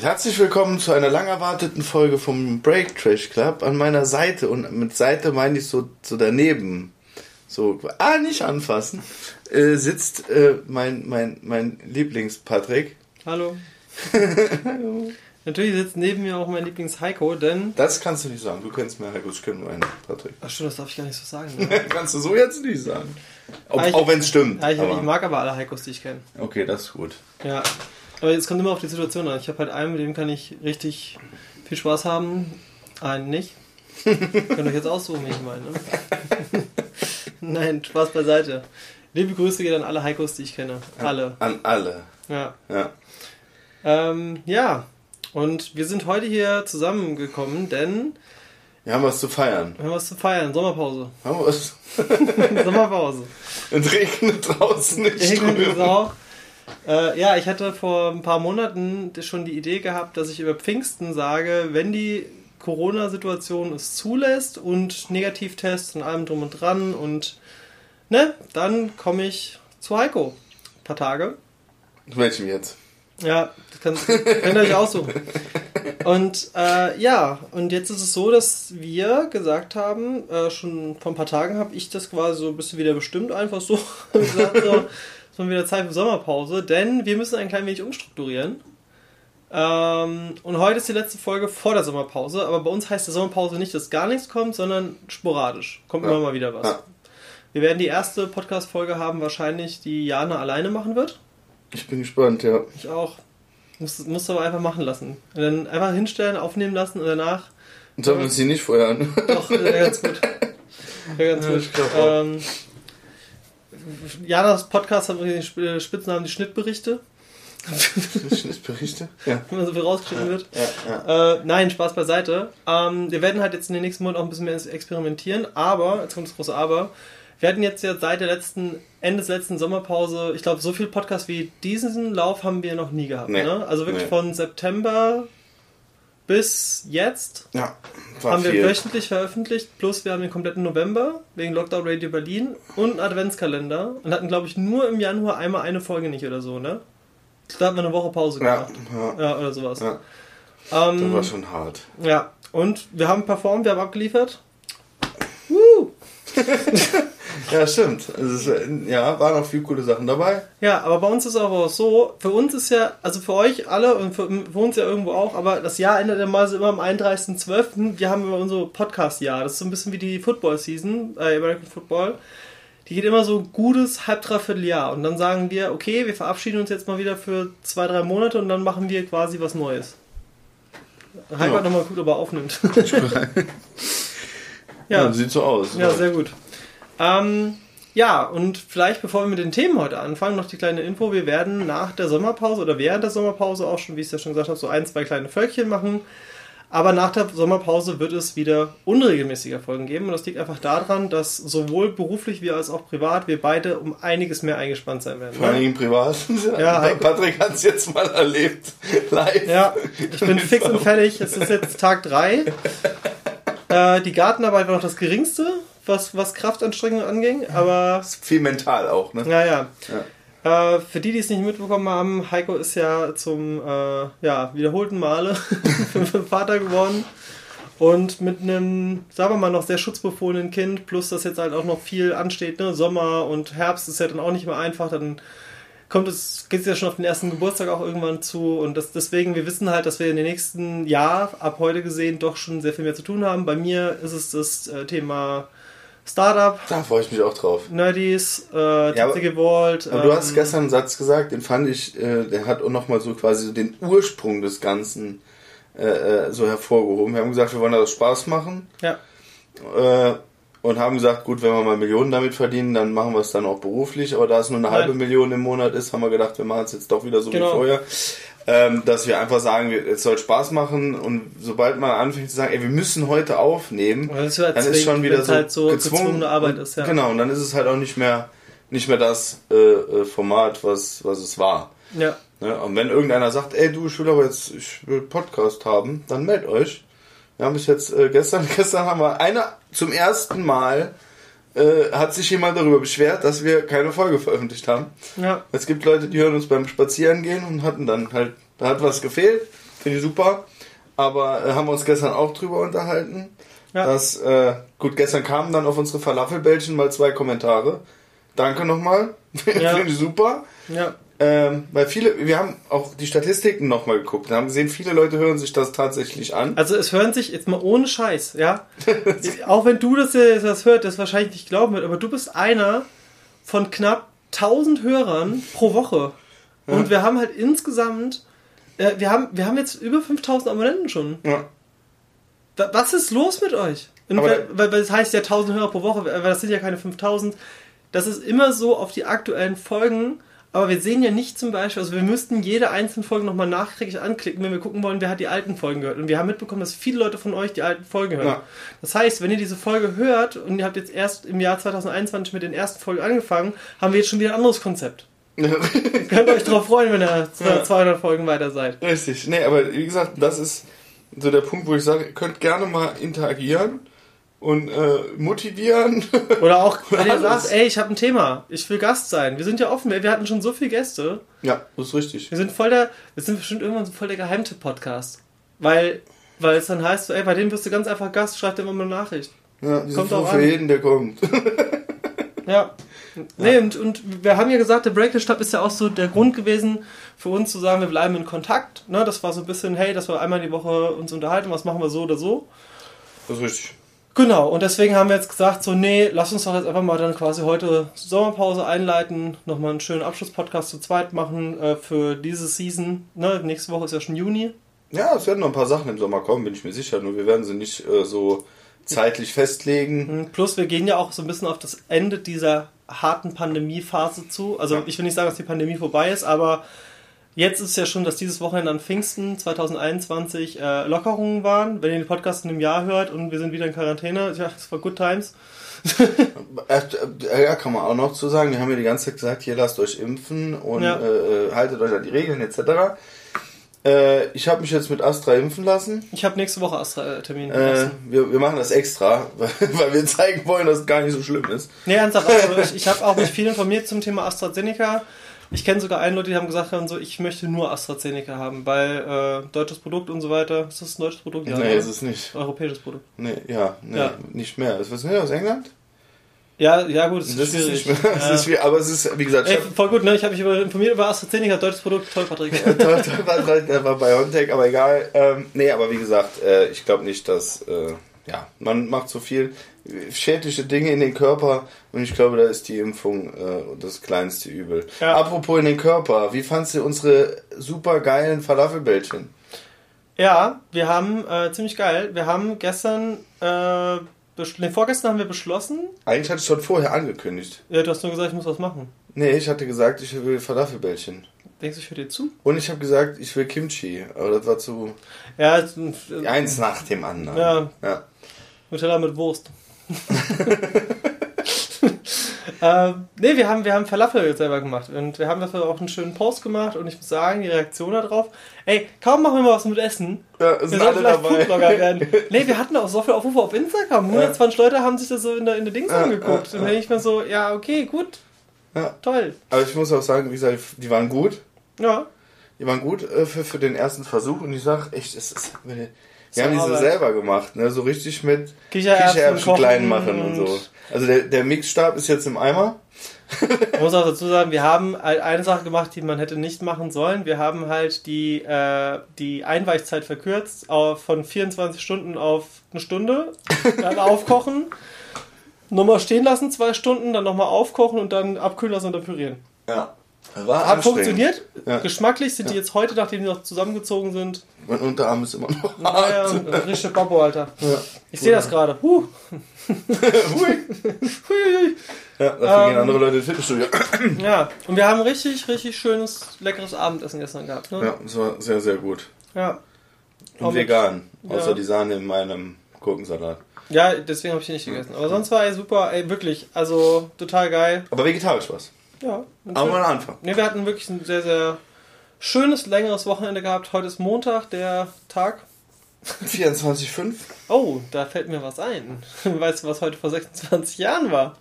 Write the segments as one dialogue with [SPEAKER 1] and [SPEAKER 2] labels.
[SPEAKER 1] Damit herzlich willkommen zu einer lang erwarteten Folge vom Break Trash Club an meiner Seite. Und mit Seite meine ich so, so daneben. So, ah, nicht anfassen. Äh, sitzt äh, mein, mein, mein Lieblings-Patrick.
[SPEAKER 2] Hallo. Hallo. Natürlich sitzt neben mir auch mein Lieblings-Heiko, denn.
[SPEAKER 1] Das kannst du nicht sagen. Du kennst mir Heiko, ich kenne nur einen, Patrick.
[SPEAKER 2] Ach stimmt, das darf ich gar nicht so sagen. Ne?
[SPEAKER 1] kannst du so jetzt nicht sagen. Ob,
[SPEAKER 2] ich,
[SPEAKER 1] auch wenn es stimmt.
[SPEAKER 2] Ja, ich, ich, mag aber alle Heikos, die ich kenne.
[SPEAKER 1] Okay, das ist gut.
[SPEAKER 2] Ja. Aber es kommt immer auf die Situation an. Ich habe halt einen, mit dem kann ich richtig viel Spaß haben. Einen nicht. Könnt euch jetzt aussuchen, wie ich meine. Ne? Nein, Spaß beiseite. Liebe Grüße geht an alle Heikos, die ich kenne. Alle.
[SPEAKER 1] An alle.
[SPEAKER 2] Ja.
[SPEAKER 1] Ja.
[SPEAKER 2] Ähm, ja. Und wir sind heute hier zusammengekommen, denn.
[SPEAKER 1] Wir haben was zu feiern.
[SPEAKER 2] Wir haben was zu feiern. Sommerpause.
[SPEAKER 1] Haben wir was?
[SPEAKER 2] Sommerpause.
[SPEAKER 1] Es regnet draußen nicht.
[SPEAKER 2] Regnet auch. Äh, ja, ich hatte vor ein paar Monaten schon die Idee gehabt, dass ich über Pfingsten sage, wenn die Corona-Situation es zulässt und Negativtests und allem drum und dran und ne, dann komme ich zu Heiko. Ein paar Tage.
[SPEAKER 1] Welchem jetzt?
[SPEAKER 2] Ja, das kann, könnt ihr euch aussuchen. Und äh, ja, und jetzt ist es so, dass wir gesagt haben, äh, schon vor ein paar Tagen habe ich das quasi so ein bisschen wieder bestimmt, einfach so gesagt, so, ist wieder Zeit für Sommerpause, denn wir müssen ein klein wenig umstrukturieren. Ähm, und heute ist die letzte Folge vor der Sommerpause, aber bei uns heißt die Sommerpause nicht, dass gar nichts kommt, sondern sporadisch. Kommt ja. immer mal wieder was. Ja. Wir werden die erste Podcast-Folge haben, wahrscheinlich, die Jana alleine machen wird.
[SPEAKER 1] Ich bin gespannt, ja.
[SPEAKER 2] Ich auch. Musst, musst du aber einfach machen lassen. Und dann einfach hinstellen, aufnehmen lassen und danach.
[SPEAKER 1] Und uns die nicht vorher an?
[SPEAKER 2] Doch, wäre ganz gut. Wäre ganz ja, gut. Ähm, Janas Podcast hat den Spitznamen die Schnittberichte.
[SPEAKER 1] Schnittberichte? Ja.
[SPEAKER 2] Wenn man so viel rausgeschnitten wird.
[SPEAKER 1] Ja, ja.
[SPEAKER 2] Äh, nein, Spaß beiseite. Ähm, wir werden halt jetzt in den nächsten Monaten auch ein bisschen mehr experimentieren, aber, jetzt kommt das große Aber, wir hatten jetzt ja seit der letzten, Ende der letzten Sommerpause, ich glaube, so viel Podcast wie diesen Lauf haben wir noch nie gehabt. Nee, ne? Also wirklich nee. von September bis jetzt
[SPEAKER 1] ja,
[SPEAKER 2] haben wir viel. wöchentlich veröffentlicht, plus wir haben den kompletten November wegen Lockdown Radio Berlin und einen Adventskalender und hatten, glaube ich, nur im Januar einmal eine Folge nicht oder so, ne? Da hatten wir eine Woche Pause gemacht. Ja, ja. ja oder sowas.
[SPEAKER 1] Ja.
[SPEAKER 2] Ähm,
[SPEAKER 1] das war schon hart.
[SPEAKER 2] Ja, und wir haben performt, wir haben abgeliefert. Woo!
[SPEAKER 1] Ja, stimmt. Also es, ja, waren auch viele coole Sachen dabei.
[SPEAKER 2] Ja, aber bei uns ist aber auch so, für uns ist ja, also für euch alle und für, für uns ja irgendwo auch, aber das Jahr endet ja mal so immer am 31.12. Wir haben immer unser Podcast-Jahr. Das ist so ein bisschen wie die Football-Season, äh, American Football. Die geht immer so ein gutes halb, dreiviertel Jahr. Und dann sagen wir, okay, wir verabschieden uns jetzt mal wieder für zwei, drei Monate und dann machen wir quasi was Neues. Heiko ja. nochmal gut, ob er aufnimmt.
[SPEAKER 1] ja. ja, sieht so aus.
[SPEAKER 2] Ja, sehr gut. Ähm, ja, und vielleicht bevor wir mit den Themen heute anfangen, noch die kleine Info. Wir werden nach der Sommerpause oder während der Sommerpause auch schon, wie ich es ja schon gesagt habe, so ein, zwei kleine Völkchen machen. Aber nach der Sommerpause wird es wieder unregelmäßiger Folgen geben. Und das liegt einfach daran, dass sowohl beruflich wie als auch privat wir beide um einiges mehr eingespannt sein werden.
[SPEAKER 1] Vor allem ne? privat. Ja, Patrick hat es jetzt mal erlebt. Live.
[SPEAKER 2] Ja, ich bin fix und fertig. Es ist jetzt Tag 3. Äh, die Gartenarbeit war noch das geringste was, was Kraftanstrengung anging, aber.
[SPEAKER 1] viel mental auch, ne?
[SPEAKER 2] Ja, ja. ja. Äh, für die, die es nicht mitbekommen haben, Heiko ist ja zum äh, ja, wiederholten Male Vater geworden. Und mit einem, sagen wir mal, noch sehr schutzbefohlenen Kind, plus dass jetzt halt auch noch viel ansteht, ne? Sommer und Herbst ist ja dann auch nicht mehr einfach, dann kommt es, geht es ja schon auf den ersten Geburtstag auch irgendwann zu. Und das, deswegen, wir wissen halt, dass wir in den nächsten Jahr, ab heute gesehen, doch schon sehr viel mehr zu tun haben. Bei mir ist es das äh, Thema Startup.
[SPEAKER 1] Da freue ich mich auch drauf.
[SPEAKER 2] Nerdies, äh, ja, aber,
[SPEAKER 1] Vault. Ähm, du hast gestern einen Satz gesagt, den fand ich, äh, der hat auch nochmal so quasi so den Ursprung des Ganzen äh, äh, so hervorgehoben. Wir haben gesagt, wir wollen das Spaß machen.
[SPEAKER 2] Ja.
[SPEAKER 1] Äh, und haben gesagt, gut, wenn wir mal Millionen damit verdienen, dann machen wir es dann auch beruflich. Aber da es nur eine Nein. halbe Million im Monat ist, haben wir gedacht, wir machen es jetzt doch wieder so genau. wie vorher ähm, dass wir einfach sagen, es soll Spaß machen und sobald man anfängt zu sagen, ey, wir müssen heute aufnehmen,
[SPEAKER 2] halt dann ist schon wieder so, halt so gezwungen, Arbeit ist, ja.
[SPEAKER 1] Genau, und dann ist es halt auch nicht mehr nicht mehr das äh, äh, Format, was, was es war.
[SPEAKER 2] Ja.
[SPEAKER 1] Ne? Und wenn irgendeiner sagt, ey du, ich will aber jetzt, ich will Podcast haben, dann meldet euch. Wir haben bis jetzt äh, gestern, gestern haben wir einer zum ersten Mal äh, hat sich jemand darüber beschwert, dass wir keine Folge veröffentlicht haben. Ja. Es gibt Leute, die hören uns beim Spazierengehen und hatten dann halt, da hat was gefehlt. Finde ich super. Aber äh, haben wir uns gestern auch drüber unterhalten. Ja. Dass, äh, gut, gestern kamen dann auf unsere Falafelbällchen mal zwei Kommentare. Danke nochmal. Ja. Finde ich super. Ja. Ähm, weil viele, wir haben auch die Statistiken nochmal geguckt und haben gesehen, viele Leute hören sich das tatsächlich an.
[SPEAKER 2] Also es hören sich jetzt mal ohne Scheiß, ja. auch wenn du das, das hört, das wahrscheinlich nicht glauben wird, aber du bist einer von knapp 1000 Hörern pro Woche. Ja. Und wir haben halt insgesamt, äh, wir, haben, wir haben jetzt über 5000 Abonnenten schon. Ja. Was ist los mit euch? Weil, weil, weil das heißt ja 1000 Hörer pro Woche, weil das sind ja keine 5000. Das ist immer so auf die aktuellen Folgen aber wir sehen ja nicht zum Beispiel, also wir müssten jede einzelne Folge nochmal nachträglich anklicken, wenn wir gucken wollen, wer hat die alten Folgen gehört. Und wir haben mitbekommen, dass viele Leute von euch die alten Folgen hören. Ja. Das heißt, wenn ihr diese Folge hört und ihr habt jetzt erst im Jahr 2021 mit den ersten Folgen angefangen, haben wir jetzt schon wieder ein anderes Konzept. ihr könnt euch darauf freuen, wenn ihr 200 ja. Folgen weiter seid.
[SPEAKER 1] Richtig. Nee, aber wie gesagt, das ist so der Punkt, wo ich sage, ihr könnt gerne mal interagieren und äh, motivieren.
[SPEAKER 2] Oder auch, wenn ihr sagt, ey, ich habe ein Thema, ich will Gast sein. Wir sind ja offen, wir hatten schon so viele Gäste.
[SPEAKER 1] Ja, das ist richtig.
[SPEAKER 2] Wir sind voll der, wir sind bestimmt irgendwann so voll der Geheimtipp-Podcast. Weil, weil es dann heißt, ey, bei dem wirst du ganz einfach Gast, schreib dir immer mal eine Nachricht.
[SPEAKER 1] Ja, die kommt sind für jeden, der kommt.
[SPEAKER 2] ja. Nee, und, und wir haben ja gesagt, der Breakfast Stab ist ja auch so der Grund gewesen für uns zu sagen, wir bleiben in Kontakt. Ne, das war so ein bisschen, hey, dass wir einmal die Woche uns unterhalten, was machen wir so oder so.
[SPEAKER 1] Das ist richtig.
[SPEAKER 2] Genau, und deswegen haben wir jetzt gesagt, so, nee, lass uns doch jetzt einfach mal dann quasi heute Sommerpause einleiten, nochmal einen schönen Abschlusspodcast zu zweit machen äh, für diese Season. Ne, nächste Woche ist ja schon Juni.
[SPEAKER 1] Ja, es werden noch ein paar Sachen im Sommer kommen, bin ich mir sicher, nur wir werden sie nicht äh, so zeitlich festlegen.
[SPEAKER 2] Mhm, plus, wir gehen ja auch so ein bisschen auf das Ende dieser harten Pandemiephase zu. Also, ja. ich will nicht sagen, dass die Pandemie vorbei ist, aber Jetzt ist es ja schon, dass dieses Wochenende an Pfingsten 2021 äh, Lockerungen waren. Wenn ihr den Podcast in einem Jahr hört und wir sind wieder in Quarantäne, ja, das war good times.
[SPEAKER 1] ja, kann man auch noch zu sagen. Wir haben ja die ganze Zeit gesagt, hier lasst euch impfen und ja. äh, äh haltet euch an die Regeln etc. Äh, ich habe mich jetzt mit Astra impfen lassen.
[SPEAKER 2] Ich habe nächste Woche Astra-Termin.
[SPEAKER 1] Äh, wir, wir machen das extra, weil wir zeigen wollen, dass es gar nicht so schlimm ist.
[SPEAKER 2] Nee, ernsthaft. Also ich, ich habe auch mich viel informiert zum Thema AstraZeneca. Ich kenne sogar einen Leute, die haben gesagt haben, so, ich möchte nur AstraZeneca haben, weil äh, deutsches Produkt und so weiter. Ist das ein deutsches Produkt?
[SPEAKER 1] Ja, nee, ist es nicht.
[SPEAKER 2] Europäisches Produkt.
[SPEAKER 1] Nee, ja, nee, ja. nicht mehr. Ist was nicht aus England?
[SPEAKER 2] Ja, ja gut, das ist schwierig. Ist nicht mehr,
[SPEAKER 1] ja. ist schwierig, aber es ist, wie gesagt...
[SPEAKER 2] Ey, voll gut, ne? Ich habe mich informiert über AstraZeneca, deutsches Produkt, toll, Patrick.
[SPEAKER 1] toll, toll, Patrick, der war bei Hontech, aber egal. Ähm, nee, aber wie gesagt, äh, ich glaube nicht, dass... Äh, ja, man macht so viel schädliche Dinge in den Körper und ich glaube, da ist die Impfung äh, das kleinste Übel. Ja. Apropos in den Körper, wie fandst du unsere super geilen Falafelbällchen?
[SPEAKER 2] Ja, wir haben, äh, ziemlich geil, wir haben gestern, äh, nee, vorgestern haben wir beschlossen.
[SPEAKER 1] Eigentlich hatte ich schon vorher angekündigt.
[SPEAKER 2] Ja, du hast nur gesagt, ich muss was machen.
[SPEAKER 1] Nee, ich hatte gesagt, ich will Falafelbällchen.
[SPEAKER 2] Denkst du, ich höre dir zu?
[SPEAKER 1] Und ich habe gesagt, ich will Kimchi, aber das war zu.
[SPEAKER 2] Ja,
[SPEAKER 1] eins nach dem anderen.
[SPEAKER 2] Ja. ja. Nutella mit Wurst. ähm, ne, wir haben, wir haben Falafel selber gemacht und wir haben dafür auch einen schönen Post gemacht und ich muss sagen, die Reaktion darauf, ey, kaum machen wir mal was mit Essen. Ja, wir sind alle dabei. Foodblogger werden. Ne, wir hatten auch so viel Aufrufe auf Instagram. 120 ja. Leute haben sich das so in der, in der Dings ja, angeguckt. Und dann denke ich mir so, ja, okay, gut. Ja. Toll.
[SPEAKER 1] Aber ich muss auch sagen, wie gesagt, die waren gut. Ja. Die waren gut äh, für, für den ersten Versuch und ich sag echt, es ist. Wir haben die so selber gemacht, ne? So richtig mit Kichererbsen, Kichererbsen klein machen und so. Also der, der Mixstab ist jetzt im Eimer.
[SPEAKER 2] Ich muss auch dazu sagen, wir haben halt eine Sache gemacht, die man hätte nicht machen sollen. Wir haben halt die, äh, die Einweichzeit verkürzt auf, von 24 Stunden auf eine Stunde. Dann aufkochen, nochmal stehen lassen, zwei Stunden, dann nochmal aufkochen und dann abkühlen lassen und dann pürieren.
[SPEAKER 1] Ja.
[SPEAKER 2] Hat funktioniert. Ja. Geschmacklich sind ja. die jetzt heute, nachdem die noch zusammengezogen sind.
[SPEAKER 1] Mein Unterarm ist immer noch.
[SPEAKER 2] Naja, richtige Babo, Alter. Ja. Ich sehe das gerade. Huh.
[SPEAKER 1] ja, dafür ähm, gehen andere Leute ins Fitnessstudio.
[SPEAKER 2] ja, und wir haben richtig, richtig schönes, leckeres Abendessen gestern gehabt. Ne?
[SPEAKER 1] Ja, es war sehr, sehr gut. Ja. Und Auch vegan. Mit, außer die Sahne in meinem Gurkensalat.
[SPEAKER 2] Ja, deswegen habe ich die nicht gegessen. Aber sonst war er super, ey, wirklich. Also total geil.
[SPEAKER 1] Aber vegetarisch was.
[SPEAKER 2] Ja.
[SPEAKER 1] Aber mal Anfang.
[SPEAKER 2] Ne, wir hatten wirklich ein sehr, sehr schönes, längeres Wochenende gehabt. Heute ist Montag, der Tag.
[SPEAKER 1] 24,5.
[SPEAKER 2] Oh, da fällt mir was ein. Weißt du, was heute vor 26 Jahren war?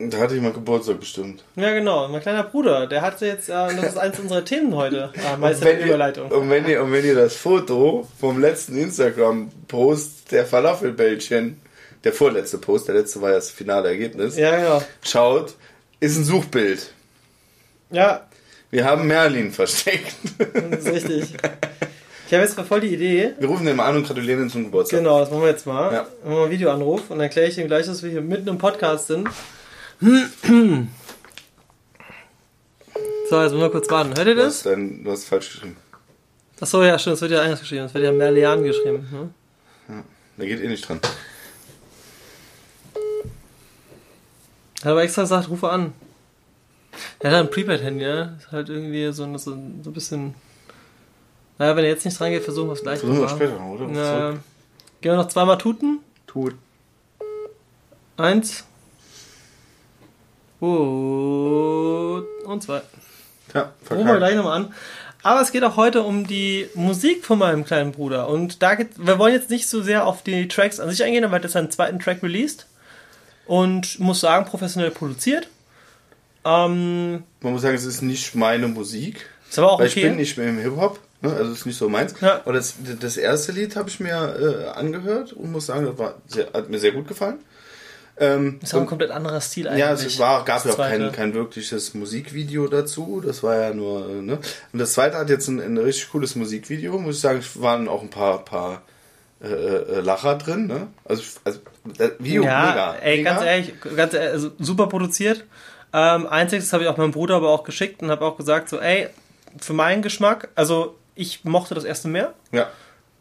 [SPEAKER 1] Da hatte ich mal Geburtstag bestimmt.
[SPEAKER 2] Ja, genau. Mein kleiner Bruder, der hatte jetzt, äh, das ist eins unserer Themen heute. Ah, Meister
[SPEAKER 1] der Überleitung. Und wenn, ihr, und wenn ihr das Foto vom letzten Instagram-Post der Falafelbällchen, der vorletzte Post, der letzte war ja das finale Ergebnis,
[SPEAKER 2] ja, genau.
[SPEAKER 1] schaut, ist ein Suchbild.
[SPEAKER 2] Ja.
[SPEAKER 1] Wir haben Merlin versteckt.
[SPEAKER 2] Das ist richtig. Ich habe jetzt mal voll die Idee.
[SPEAKER 1] Wir rufen den mal an und gratulieren ihm zum Geburtstag.
[SPEAKER 2] Genau, das machen wir jetzt mal. Ja. Machen wir mal einen Videoanruf und dann erkläre ich ihm gleich, dass wir hier mitten im Podcast sind. So, jetzt müssen wir kurz warten. Hört ihr das?
[SPEAKER 1] Du hast, dein, du hast falsch geschrieben.
[SPEAKER 2] Achso, ja, stimmt, es wird ja anders geschrieben. Es wird ja Merlian geschrieben. Ne?
[SPEAKER 1] Ja, der geht eh nicht dran.
[SPEAKER 2] Er hat aber extra gesagt, rufe an. Er hat ein Prepaid-Handy, ja. Ist halt irgendwie so, so, so ein bisschen. Naja, wenn er jetzt nicht dran geht, versuchen wir es gleich.
[SPEAKER 1] Versuchen wir später, oder?
[SPEAKER 2] Ja. Gehen wir noch zweimal tuten?
[SPEAKER 1] Tut.
[SPEAKER 2] Eins. Und, und zwei.
[SPEAKER 1] Ja,
[SPEAKER 2] verkackt. wir gleich nochmal an. Aber es geht auch heute um die Musik von meinem kleinen Bruder. Und da geht, wir wollen jetzt nicht so sehr auf die Tracks an sich eingehen, aber er hat jetzt seinen zweiten Track released. Und muss sagen, professionell produziert. Ähm,
[SPEAKER 1] Man muss sagen, es ist nicht meine Musik.
[SPEAKER 2] Ist aber auch
[SPEAKER 1] weil
[SPEAKER 2] okay.
[SPEAKER 1] ich bin nicht mehr im Hip-Hop. Ne? Also ist nicht so meins.
[SPEAKER 2] Ja.
[SPEAKER 1] Aber das, das erste Lied habe ich mir äh, angehört und muss sagen, das war sehr, hat mir sehr gut gefallen. Ähm,
[SPEAKER 2] ist auch ein komplett anderer Stil eigentlich.
[SPEAKER 1] Ja, es war, gab ja auch kein, kein wirkliches Musikvideo dazu. Das war ja nur, äh, ne? Und das zweite hat jetzt ein, ein richtig cooles Musikvideo, muss ich sagen. Es waren auch ein paar, paar äh, äh, Lacher drin, ne? Also, also das Video
[SPEAKER 2] ja,
[SPEAKER 1] mega.
[SPEAKER 2] Ey,
[SPEAKER 1] mega.
[SPEAKER 2] ganz ehrlich, ganz ehrlich also super produziert. Ähm, einziges habe ich auch meinem Bruder aber auch geschickt und habe auch gesagt, so, ey, für meinen Geschmack, also ich mochte das erste mehr.
[SPEAKER 1] Ja.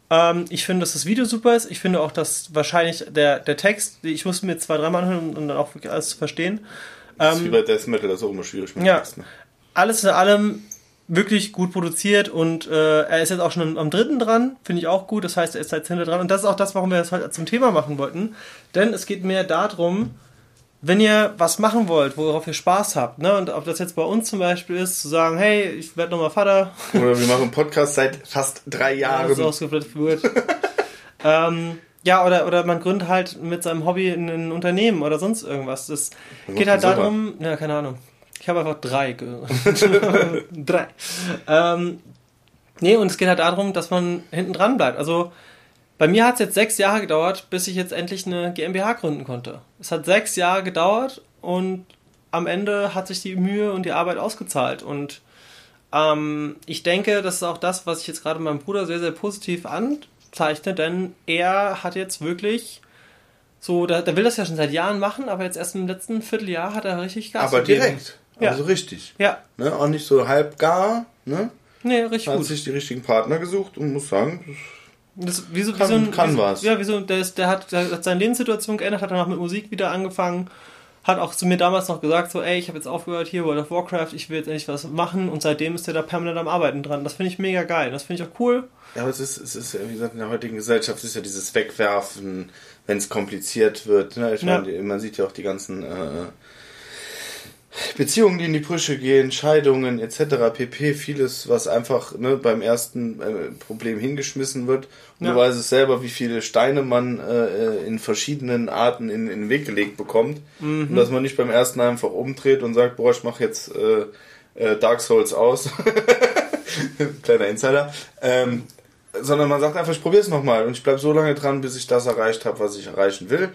[SPEAKER 2] Ähm, ich finde, dass das Video super ist. Ich finde auch, dass wahrscheinlich der, der Text, ich musste mir zwei, dreimal anhören, um dann auch wirklich alles zu verstehen.
[SPEAKER 1] Das ist wie bei Death Metal, das ist auch immer schwierig mit
[SPEAKER 2] ja,
[SPEAKER 1] Text, ne?
[SPEAKER 2] Alles in allem wirklich gut produziert und äh, er ist jetzt auch schon am dritten dran, finde ich auch gut. Das heißt, er ist seit hinter dran und das ist auch das, warum wir das heute zum Thema machen wollten. Denn es geht mehr darum, wenn ihr was machen wollt, worauf ihr Spaß habt, ne, und ob das jetzt bei uns zum Beispiel ist, zu sagen, hey, ich werde nochmal Vater.
[SPEAKER 1] Oder wir machen einen Podcast seit fast drei Jahren.
[SPEAKER 2] Ja, das ist wird. ähm, ja, oder, oder man gründet halt mit seinem Hobby ein Unternehmen oder sonst irgendwas. Das
[SPEAKER 1] Was
[SPEAKER 2] geht halt darum, ja, keine Ahnung. Ich habe einfach drei. drei. Ähm, nee, und es geht halt darum, dass man hinten dran bleibt. Also bei mir hat es jetzt sechs Jahre gedauert, bis ich jetzt endlich eine GmbH gründen konnte. Es hat sechs Jahre gedauert und am Ende hat sich die Mühe und die Arbeit ausgezahlt. Und ähm, ich denke, das ist auch das, was ich jetzt gerade meinem Bruder sehr, sehr positiv anzeichne, denn er hat jetzt wirklich so, der, der will das ja schon seit Jahren machen, aber jetzt erst im letzten Vierteljahr hat er richtig Gas
[SPEAKER 1] Aber
[SPEAKER 2] gegeben.
[SPEAKER 1] direkt.
[SPEAKER 2] Ja.
[SPEAKER 1] Also richtig.
[SPEAKER 2] Ja,
[SPEAKER 1] Ne? Auch nicht so halb gar. Ne?
[SPEAKER 2] nee, richtig
[SPEAKER 1] Hat
[SPEAKER 2] gut.
[SPEAKER 1] sich die richtigen Partner gesucht und muss sagen,
[SPEAKER 2] Das, wie so, wie
[SPEAKER 1] Kann-
[SPEAKER 2] so ein,
[SPEAKER 1] kann
[SPEAKER 2] wie so,
[SPEAKER 1] was.
[SPEAKER 2] Ja, wie so, der, ist, der, hat, der hat seine Lebenssituation geändert, hat danach mit Musik wieder angefangen, hat auch zu mir damals noch gesagt, so, ey, ich habe jetzt aufgehört hier, World of Warcraft, ich will jetzt endlich was machen und seitdem ist er da permanent am Arbeiten dran. Das finde ich mega geil, das finde ich auch cool.
[SPEAKER 1] Ja, aber es ist, es ist, wie gesagt, in der heutigen Gesellschaft ist ja dieses Wegwerfen, wenn es kompliziert wird. Ne? Ich
[SPEAKER 2] Ja.
[SPEAKER 1] meine, man sieht ja auch die ganzen äh, Beziehungen, die in die Brüche gehen, Scheidungen etc. pp. Vieles, was einfach ne, beim ersten äh, Problem hingeschmissen wird. Und
[SPEAKER 2] Ja.
[SPEAKER 1] du weißt es selber, wie viele Steine man äh, in verschiedenen Arten in, in den Weg gelegt bekommt.
[SPEAKER 2] Mhm.
[SPEAKER 1] Und dass man nicht beim ersten einfach umdreht und sagt, boah, ich mache jetzt äh, äh, Dark Souls aus. Kleiner Insider. Ähm, sondern man sagt einfach, ich probiere es nochmal und ich bleibe so lange dran, bis ich das erreicht habe, was ich erreichen will.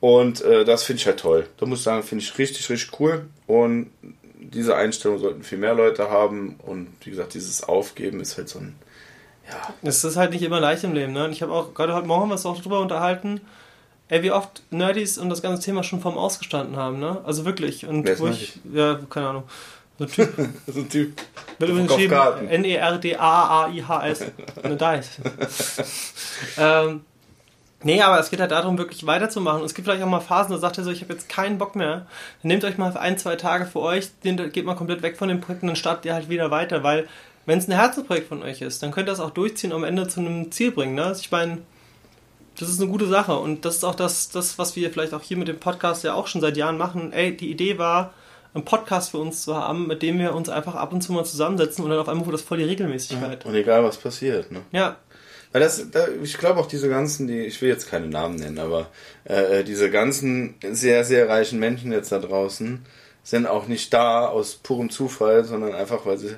[SPEAKER 1] Und äh, das finde ich halt toll. Da muss ich sagen, finde ich richtig, richtig cool. Und diese Einstellung sollten viel mehr Leute haben. Und wie gesagt, dieses Aufgeben ist halt so ein. Ja,
[SPEAKER 2] Es ist halt nicht immer leicht im Leben, ne? Und ich habe auch, gerade heute Morgen haben wir uns auch drüber unterhalten, ey, wie oft Nerdies und das ganze Thema schon vorm Ausgestanden haben, ne? Also wirklich. Und
[SPEAKER 1] Wer
[SPEAKER 2] wo ich, ja, keine Ahnung. So ein Typ.
[SPEAKER 1] so ein Typ.
[SPEAKER 2] Wird übrigens geschrieben. N-E-R-D-A-A-I-H-S. Ne, da ist. ähm, nee, aber es geht halt darum, wirklich weiterzumachen. Und es gibt vielleicht auch mal Phasen, da sagt er so, ich habe jetzt keinen Bock mehr. Dann nehmt euch mal ein, zwei Tage für euch, geht mal komplett weg von dem Projekt und dann startet ihr halt wieder weiter. Weil, wenn es ein Herzensprojekt von euch ist, dann könnt ihr das auch durchziehen und am Ende zu einem Ziel bringen. Ne? Also ich meine, das ist eine gute Sache. Und das ist auch das, das, was wir vielleicht auch hier mit dem Podcast ja auch schon seit Jahren machen. Ey, die Idee war, einen Podcast für uns zu haben, mit dem wir uns einfach ab und zu mal zusammensetzen und dann auf einmal wurde das voll die Regelmäßigkeit.
[SPEAKER 1] Und egal was passiert. Ne?
[SPEAKER 2] Ja,
[SPEAKER 1] Weil das, da, ich glaube auch diese ganzen, die, ich will jetzt keine Namen nennen, aber äh, diese ganzen sehr, sehr reichen Menschen jetzt da draußen sind auch nicht da aus purem Zufall, sondern einfach, weil sie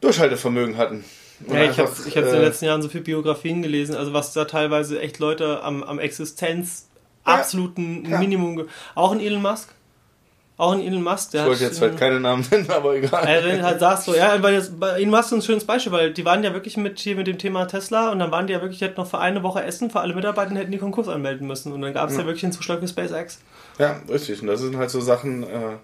[SPEAKER 1] Durchhaltevermögen hatten.
[SPEAKER 2] ja, ich habe ich hab äh, in den letzten Jahren so viele Biografien gelesen, also was da teilweise echt Leute am, am Existenz absoluten ja. Minimum, auch in Elon Musk, auch ein Elon Musk,
[SPEAKER 1] der Ich wollte jetzt halt keine Namen nennen, aber egal.
[SPEAKER 2] Er halt sagst so, ja, weil jetzt, Elon Musk ist ein schönes Beispiel, weil die waren ja wirklich mit hier mit dem Thema Tesla und dann waren die ja wirklich, die hätten noch für eine Woche Essen für alle Mitarbeiter hätten die Konkurs anmelden müssen. Und dann gab es ja. ja. wirklich einen Zuschlag für SpaceX.
[SPEAKER 1] Ja, richtig. Und das sind halt so Sachen, äh,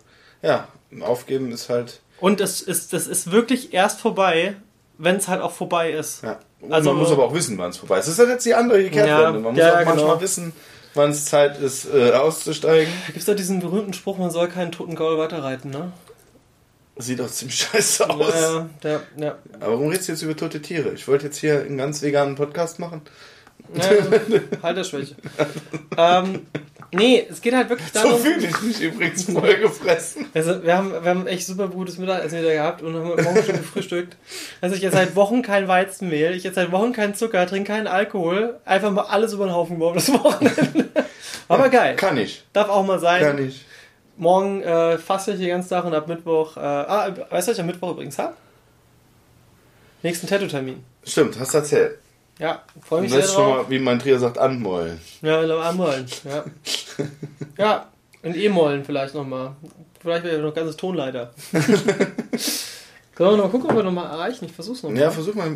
[SPEAKER 1] ja, aufgeben ist halt.
[SPEAKER 2] Und das ist, das ist wirklich erst vorbei, wenn es halt auch vorbei ist.
[SPEAKER 1] Ja. Also, man muss aber auch wissen, wann es vorbei ist. Das ist halt jetzt die andere Kehrtwende. Ja, man muss ja, auch manchmal genau. wissen, wann es Zeit ist, äh, auszusteigen.
[SPEAKER 2] Gibt es doch diesen berühmten Spruch, man soll keinen toten Gaul weiterreiten, ne?
[SPEAKER 1] Sieht auch ziemlich scheiße aus. Ja, ja, ja. Aber warum redest du jetzt über tote Tiere? Ich wollte jetzt hier einen ganz veganen Podcast machen. Ja,
[SPEAKER 2] Halterschwäche. ähm, nee, es geht halt wirklich darum. So
[SPEAKER 1] fühle ich mich übrigens voll gefressen.
[SPEAKER 2] Also, wir haben, wir haben echt super gutes Mittagessen wieder gehabt und haben morgen schon gefrühstückt. Also, ich esse seit Wochen kein Weizenmehl, ich esse seit Wochen keinen Zucker, trinke keinen Alkohol. Einfach mal alles über den Haufen geworfen das Wochenende. Aber geil.
[SPEAKER 1] Kann ich.
[SPEAKER 2] Darf auch mal sein.
[SPEAKER 1] Kann ich.
[SPEAKER 2] Morgen äh, fasse ich den ganzen Tag und ab Mittwoch. Äh, ah, weißt du, was ich am Mittwoch übrigens habe? Nächsten Tattoo-Termin.
[SPEAKER 1] Stimmt, hast du erzählt.
[SPEAKER 2] Ja, freue mich
[SPEAKER 1] sehr drauf. schon mal, wie mein Trier sagt, anmollen.
[SPEAKER 2] Ja, glaube anmollen, ja. ja, und E-Mollen vielleicht nochmal. Vielleicht wäre noch ganzes Tonleiter. Können wir noch gucken, ob wir nochmal erreichen? Ich versuch's nochmal.
[SPEAKER 1] Ja, versuch mal.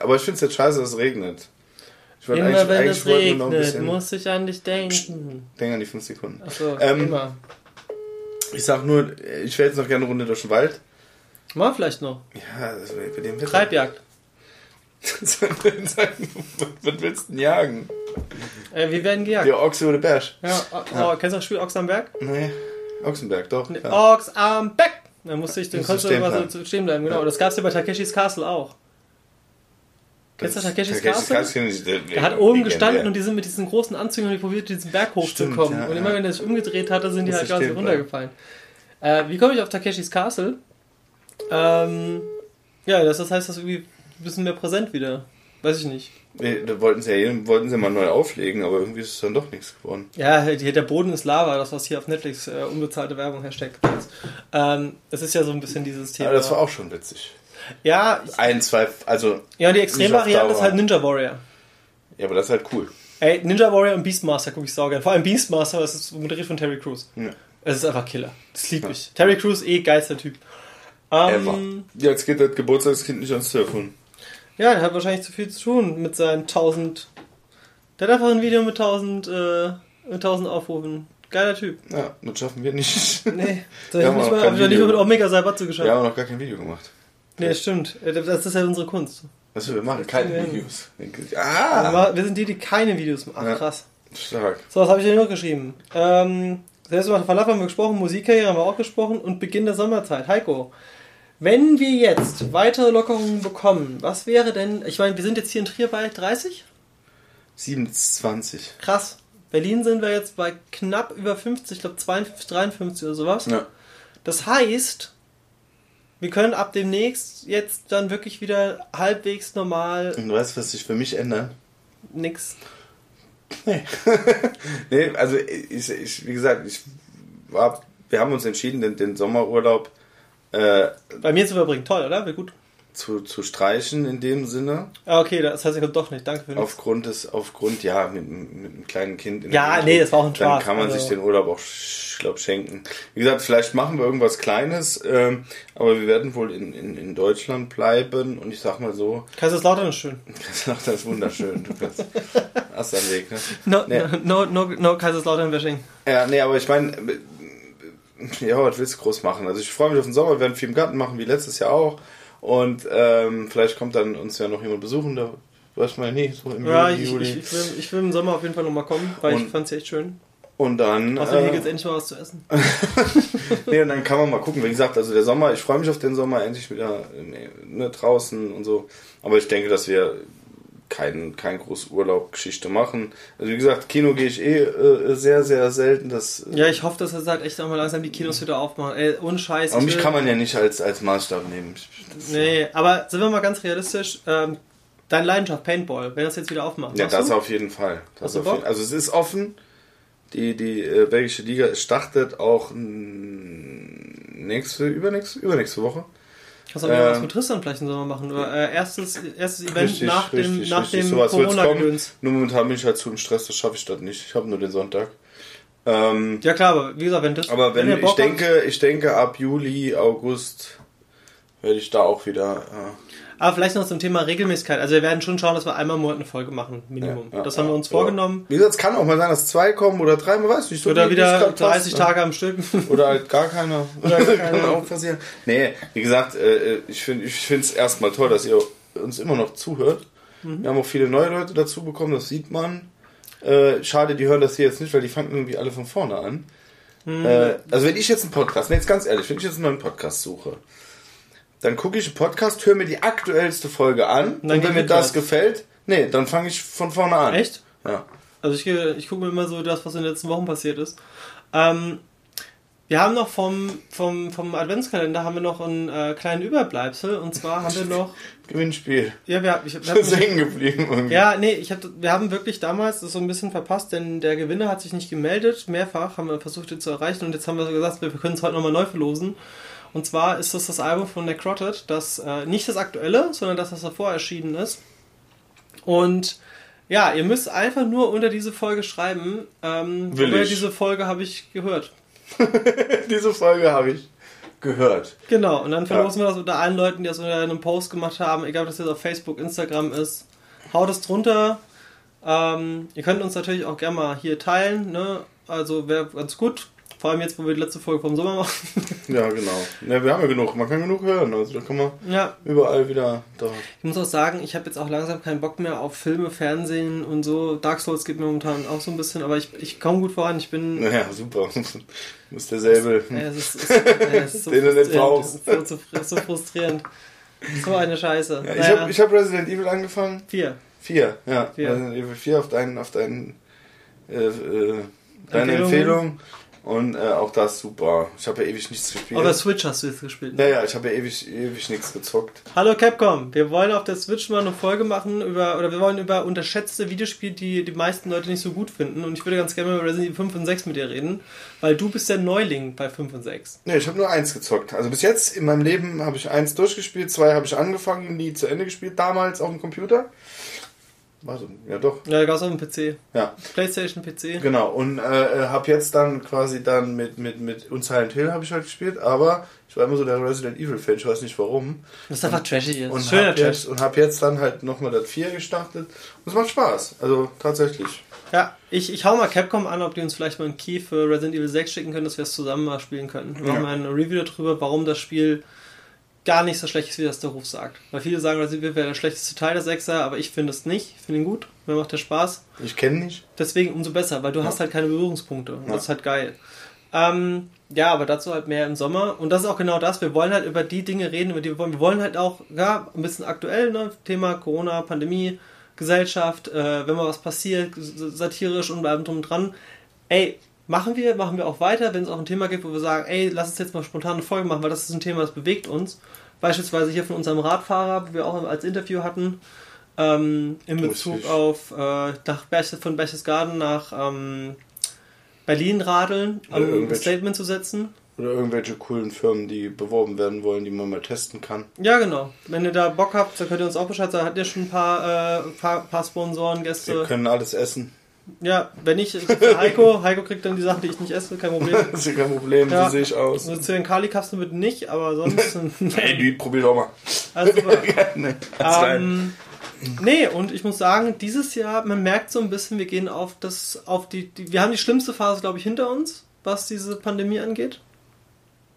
[SPEAKER 1] Aber ich finde es jetzt scheiße, dass es regnet.
[SPEAKER 2] Ich immer eigentlich, wenn eigentlich es regnet, bisschen, muss ich an dich denken. Psst,
[SPEAKER 1] denk an die 5 Sekunden.
[SPEAKER 2] Achso, ähm, immer.
[SPEAKER 1] Ich sag nur, ich wäre jetzt noch gerne eine Runde durch den Wald.
[SPEAKER 2] Mal vielleicht noch.
[SPEAKER 1] Ja, das bei dem
[SPEAKER 2] Wetter. Treibjagd.
[SPEAKER 1] Was willst du denn jagen?
[SPEAKER 2] Äh, wir werden gejagt.
[SPEAKER 1] Der Ochse oder Berg.
[SPEAKER 2] Ja, oh, ja. Oh, kennst du das Spiel Ochs am Berg?
[SPEAKER 1] Nee, Ochsenberg, doch.
[SPEAKER 2] Nee, Ochs am Berg! Dann musste ich, den konntest du immer so stehen bleiben, genau. Ja. Das gab es ja bei Takeshis Castle auch. Kennst du Takeshis Castle? Castle der hat oben gestanden und die sind mit diesen großen Anzügen und die probiert, diesen Berg hochzukommen. Ja, und immer wenn er sich umgedreht hatte, sind die halt quasi runtergefallen. Äh, wie komme ich auf Takeshis Castle? Ähm, ja, das, das heißt, dass irgendwie ein bisschen mehr präsent wieder. Weiß ich nicht.
[SPEAKER 1] Da wollten sie ja wollten sie mal neu auflegen, aber irgendwie ist es dann doch nichts geworden.
[SPEAKER 2] Ja, der Boden ist Lava, das was hier auf Netflix äh, unbezahlte Werbung Hashtag ist. Ähm, es ist ja so ein bisschen dieses Thema.
[SPEAKER 1] Aber das war auch schon witzig.
[SPEAKER 2] Ja.
[SPEAKER 1] Ein, zwei, also.
[SPEAKER 2] Ja, die Extremvariante ist halt Ninja Warrior.
[SPEAKER 1] Ja, aber das ist halt cool.
[SPEAKER 2] Ey, Ninja Warrior und Beastmaster gucke ich sauger. Vor allem Beastmaster, das ist moderiert von Terry Crews. Ja. Es ist einfach Killer. Das liebe ich. Terry Crews eh geilster Typ.
[SPEAKER 1] Ähm, ja, jetzt geht das Geburtstagskind nicht ans Telefon.
[SPEAKER 2] Ja, der hat wahrscheinlich zu viel zu tun mit seinen 1000. Der hat einfach ein Video mit 1000, äh, mit 1000 Aufrufen. Geiler Typ.
[SPEAKER 1] Ja, das schaffen wir nicht.
[SPEAKER 2] Nee, da habe ich nicht mal, nicht mal mit Omega Saibatsu geschafft.
[SPEAKER 1] Wir haben noch gar kein Video gemacht.
[SPEAKER 2] Nee, stimmt. Äh, das ist ja unsere Kunst.
[SPEAKER 1] Was wir machen keine Videos.
[SPEAKER 2] Ah! wir sind die, die keine Videos machen. Ach, krass.
[SPEAKER 1] Stark.
[SPEAKER 2] So, was habe ich denn noch geschrieben? Ähm, selbst über Falafel haben wir gesprochen, Musikkarriere haben wir auch gesprochen und Beginn der Sommerzeit. Heiko, wenn wir jetzt weitere Lockerungen bekommen, was wäre denn, ich meine, wir sind jetzt hier in Trier bei 30?
[SPEAKER 1] 27.
[SPEAKER 2] Krass. Berlin sind wir jetzt bei knapp über 50, ich glaube 52, 53 oder sowas.
[SPEAKER 1] Ja.
[SPEAKER 2] Das heißt, wir können ab demnächst jetzt dann wirklich wieder halbwegs normal.
[SPEAKER 1] Und du weißt, was sich für mich ändert?
[SPEAKER 2] Nix.
[SPEAKER 1] Nee. nee, also ich, ich, wie gesagt, ich war, wir haben uns entschieden, den, den Sommerurlaub
[SPEAKER 2] äh, Bei mir zu verbringen, toll, oder? Wäre gut.
[SPEAKER 1] Zu, zu streichen in dem Sinne.
[SPEAKER 2] Ah, okay, das heißt, ich doch nicht. Danke für
[SPEAKER 1] nichts. Aufgrund des, aufgrund, ja, mit, mit einem kleinen Kind.
[SPEAKER 2] In ja, nee, das war auch ein Spaß.
[SPEAKER 1] Dann kann man also. sich den Urlaub auch, ich glaube, schenken. Wie gesagt, vielleicht machen wir irgendwas Kleines, ähm, aber wir werden wohl in, in, in Deutschland bleiben und ich sag mal so.
[SPEAKER 2] Kaiserslautern ist schön.
[SPEAKER 1] Kaiserslautern ist wunderschön. Du kannst, hast einen Weg, ne?
[SPEAKER 2] No, nee. no, no, no, no Kaiserslautern-Bashing.
[SPEAKER 1] Ja, nee, aber ich meine, ja, was willst du groß machen? Also ich freue mich auf den Sommer, wir werden viel im Garten machen, wie letztes Jahr auch. Und ähm, vielleicht kommt dann uns ja noch jemand besuchen, da weiß man nie, so
[SPEAKER 2] im ja, Juli, ich, Juli. Ich, ich, will, ich will im Sommer auf jeden Fall nochmal kommen, weil und, ich fand es echt schön.
[SPEAKER 1] Und dann.
[SPEAKER 2] Außerdem hier äh, gibt endlich mal was zu essen.
[SPEAKER 1] nee, und dann kann man mal gucken. Wie gesagt, also der Sommer, ich freue mich auf den Sommer, endlich wieder ne, draußen und so. Aber ich denke, dass wir kein, kein groß Urlaubgeschichte machen. Also wie gesagt, Kino gehe ich eh äh, sehr, sehr selten. Das,
[SPEAKER 2] ja, ich hoffe, dass er halt echt auch mal langsam die Kinos wieder aufmachen. Ey, ohne Scheiß.
[SPEAKER 1] Aber mich kann man ja nicht als, als Maßstab nehmen.
[SPEAKER 2] Nee, aber sind wir mal ganz realistisch. Ähm, Deine Leidenschaft, Paintball, wenn das jetzt wieder aufmacht.
[SPEAKER 1] Ja, das du? auf jeden Fall. Das auf jeden, also es ist offen. Die, die äh, belgische Liga startet auch nächste, übernächste, übernächste Woche.
[SPEAKER 2] Kannst du aber äh, was mit Tristan vielleicht im Sommer machen? Oder, äh, erstes, erstes Event richtig, nach richtig, dem, nach dem
[SPEAKER 1] Corona-Gedöns. Nur momentan bin ich halt zu im Stress, das schaffe ich das nicht. Ich habe nur den Sonntag.
[SPEAKER 2] Ähm, ja klar, aber wie gesagt, wenn das.
[SPEAKER 1] Aber wenn, wenn ich denke, ich denke ab Juli, August werde ich da auch wieder. Äh,
[SPEAKER 2] aber vielleicht noch zum Thema Regelmäßigkeit. Also wir werden schon schauen, dass wir einmal im Monat eine Folge machen, Minimum. Ja, ja, das haben wir uns vorgenommen.
[SPEAKER 1] Wie gesagt, es kann auch mal sein, dass zwei kommen oder drei, man weiß nicht. So
[SPEAKER 2] oder wieder 30 passt, ne? Tage am Stück.
[SPEAKER 1] Oder halt gar keiner. Oder gar keiner. kann auch passieren. Nee, wie gesagt, äh, ich finde ich es erstmal toll, dass ihr uns immer noch zuhört. Mhm. Wir haben auch viele neue Leute dazu bekommen, das sieht man. Äh, schade, die hören das hier jetzt nicht, weil die fangen irgendwie alle von vorne an. Mhm. Äh, also wenn ich jetzt einen Podcast, jetzt ganz ehrlich, wenn ich jetzt einen neuen Podcast suche, dann gucke ich einen Podcast, höre mir die aktuellste Folge an und, und wenn mir das gefällt, nee, dann fange ich von vorne an.
[SPEAKER 2] Echt? Ja. Also ich, ich gucke mir immer so das, was in den letzten Wochen passiert ist. Ähm, wir haben noch vom, vom, vom Adventskalender haben wir noch einen äh, kleinen Überbleibsel und zwar haben wir noch
[SPEAKER 1] Gewinnspiel.
[SPEAKER 2] Ja, wir, ich, wir haben hängen geblieben. Irgendwie. Ja, nee, ich hab, wir haben wirklich damals das so ein bisschen verpasst, denn der Gewinner hat sich nicht gemeldet. Mehrfach haben wir versucht, ihn zu erreichen und jetzt haben wir so gesagt, wir können es heute nochmal neu verlosen. Und zwar ist das das Album von Necrotic, das äh, nicht das aktuelle, sondern das, was davor erschienen ist. Und ja, ihr müsst einfach nur unter diese Folge schreiben. Ähm, Will ich. diese Folge habe ich gehört.
[SPEAKER 1] diese Folge habe ich gehört.
[SPEAKER 2] Genau, und dann verlosen ja. wir das unter allen Leuten, die das unter einem Post gemacht haben, egal ob das jetzt auf Facebook, Instagram ist. Haut es drunter. Ähm, ihr könnt uns natürlich auch gerne mal hier teilen. Ne? Also wäre ganz gut. Vor allem jetzt, wo wir die letzte Folge vom Sommer machen.
[SPEAKER 1] ja, genau. Ja, wir haben ja genug. Man kann genug hören. Also da kann man ja. überall wieder da.
[SPEAKER 2] Ich muss auch sagen, ich habe jetzt auch langsam keinen Bock mehr auf Filme, Fernsehen und so. Dark Souls geht mir momentan auch so ein bisschen, aber ich, ich komme gut voran. Ich bin.
[SPEAKER 1] Naja, super. Du bist derselbe. Ja, es ist, ist, es ist so Den du nicht brauchst.
[SPEAKER 2] So, frustrierend. So eine Scheiße.
[SPEAKER 1] Ja, ich naja. habe hab Resident Evil angefangen.
[SPEAKER 2] Vier.
[SPEAKER 1] Vier, ja. Vier. Resident Evil 4 auf deinen, auf deinen, äh, äh, deine Empfehlung. Und äh, auch das super. Ich habe ja ewig nichts gespielt.
[SPEAKER 2] Auf der Switch hast du jetzt gespielt.
[SPEAKER 1] Ne? Ja, ja, ich habe ja ewig, ewig nichts gezockt.
[SPEAKER 2] Hallo Capcom, wir wollen auf der Switch mal eine Folge machen über, oder wir wollen über unterschätzte Videospiele, die die meisten Leute nicht so gut finden. Und ich würde ganz gerne über Resident Evil 5 und 6 mit dir reden, weil du bist der Neuling bei 5 und 6.
[SPEAKER 1] Nee, ich habe nur eins gezockt. Also bis jetzt in meinem Leben habe ich eins durchgespielt, zwei habe ich angefangen, nie zu Ende gespielt, damals auf dem Computer. Warte, ja doch.
[SPEAKER 2] Ja, gab es auf dem PC.
[SPEAKER 1] Ja.
[SPEAKER 2] Playstation, PC.
[SPEAKER 1] Genau, und äh, äh habe jetzt dann quasi dann mit, mit, mit und Silent Hill habe ich halt gespielt, aber ich war immer so der Resident Evil Fan, ich weiß nicht warum.
[SPEAKER 2] Das ist einfach trashig ist.
[SPEAKER 1] Und Schöner hab jetzt, Und habe jetzt dann halt nochmal das 4 gestartet und es macht Spaß, also tatsächlich.
[SPEAKER 2] Ja, ich, ich hau mal Capcom an, ob die uns vielleicht mal einen Key für Resident Evil 6 schicken können, dass wir es zusammen mal spielen können. Wir ja. machen eine Review darüber, warum das Spiel gar nicht so schlecht ist, wie das der Ruf sagt. Weil viele sagen, Resident Evil wäre der schlechteste Teil der Sechser, aber ich finde es nicht. Ich finde ihn gut. Mir macht der Spaß.
[SPEAKER 1] Ich kenne nicht.
[SPEAKER 2] Deswegen umso besser, weil du ja. hast halt keine Berührungspunkte. Und ja. Das ist halt geil. Ähm, ja, aber dazu halt mehr im Sommer. Und das ist auch genau das. Wir wollen halt über die Dinge reden, über die wir wollen. Wir wollen halt auch, ja, ein bisschen aktuell, ne? Thema Corona, Pandemie, Gesellschaft, äh, wenn mal was passiert, satirisch und bleiben drum dran. Ey, machen wir, machen wir auch weiter, wenn es auch ein Thema gibt, wo wir sagen, ey, lass uns jetzt mal spontan eine Folge machen, weil das ist ein Thema, das bewegt uns. Beispielsweise hier von unserem Radfahrer, wo wir auch als Interview hatten, ähm, in Bezug auf äh, nach Berches, von Berchtesgaden nach ähm, Berlin radeln, um ein Statement zu setzen.
[SPEAKER 1] Oder irgendwelche coolen Firmen, die beworben werden wollen, die man mal testen kann.
[SPEAKER 2] Ja, genau. Wenn ihr da Bock habt, dann könnt ihr uns auch Bescheid sagen. Hat ihr schon ein paar, äh, paar, paar Sponsoren, Gäste?
[SPEAKER 1] Wir können alles essen.
[SPEAKER 2] Ja, wenn ich Heiko, Heiko kriegt dann die Sachen, die ich nicht esse, kein Problem.
[SPEAKER 1] das ist kein Problem, ja. so sehe ich aus.
[SPEAKER 2] Also zu den Kali-Kapseln wird nicht, aber sonst.
[SPEAKER 1] hey, die probier doch mal. Also,
[SPEAKER 2] nee, ähm, nee, und ich muss sagen, dieses Jahr, man merkt so ein bisschen, wir gehen auf das, auf die, die wir haben die schlimmste Phase, glaube ich, hinter uns, was diese Pandemie angeht.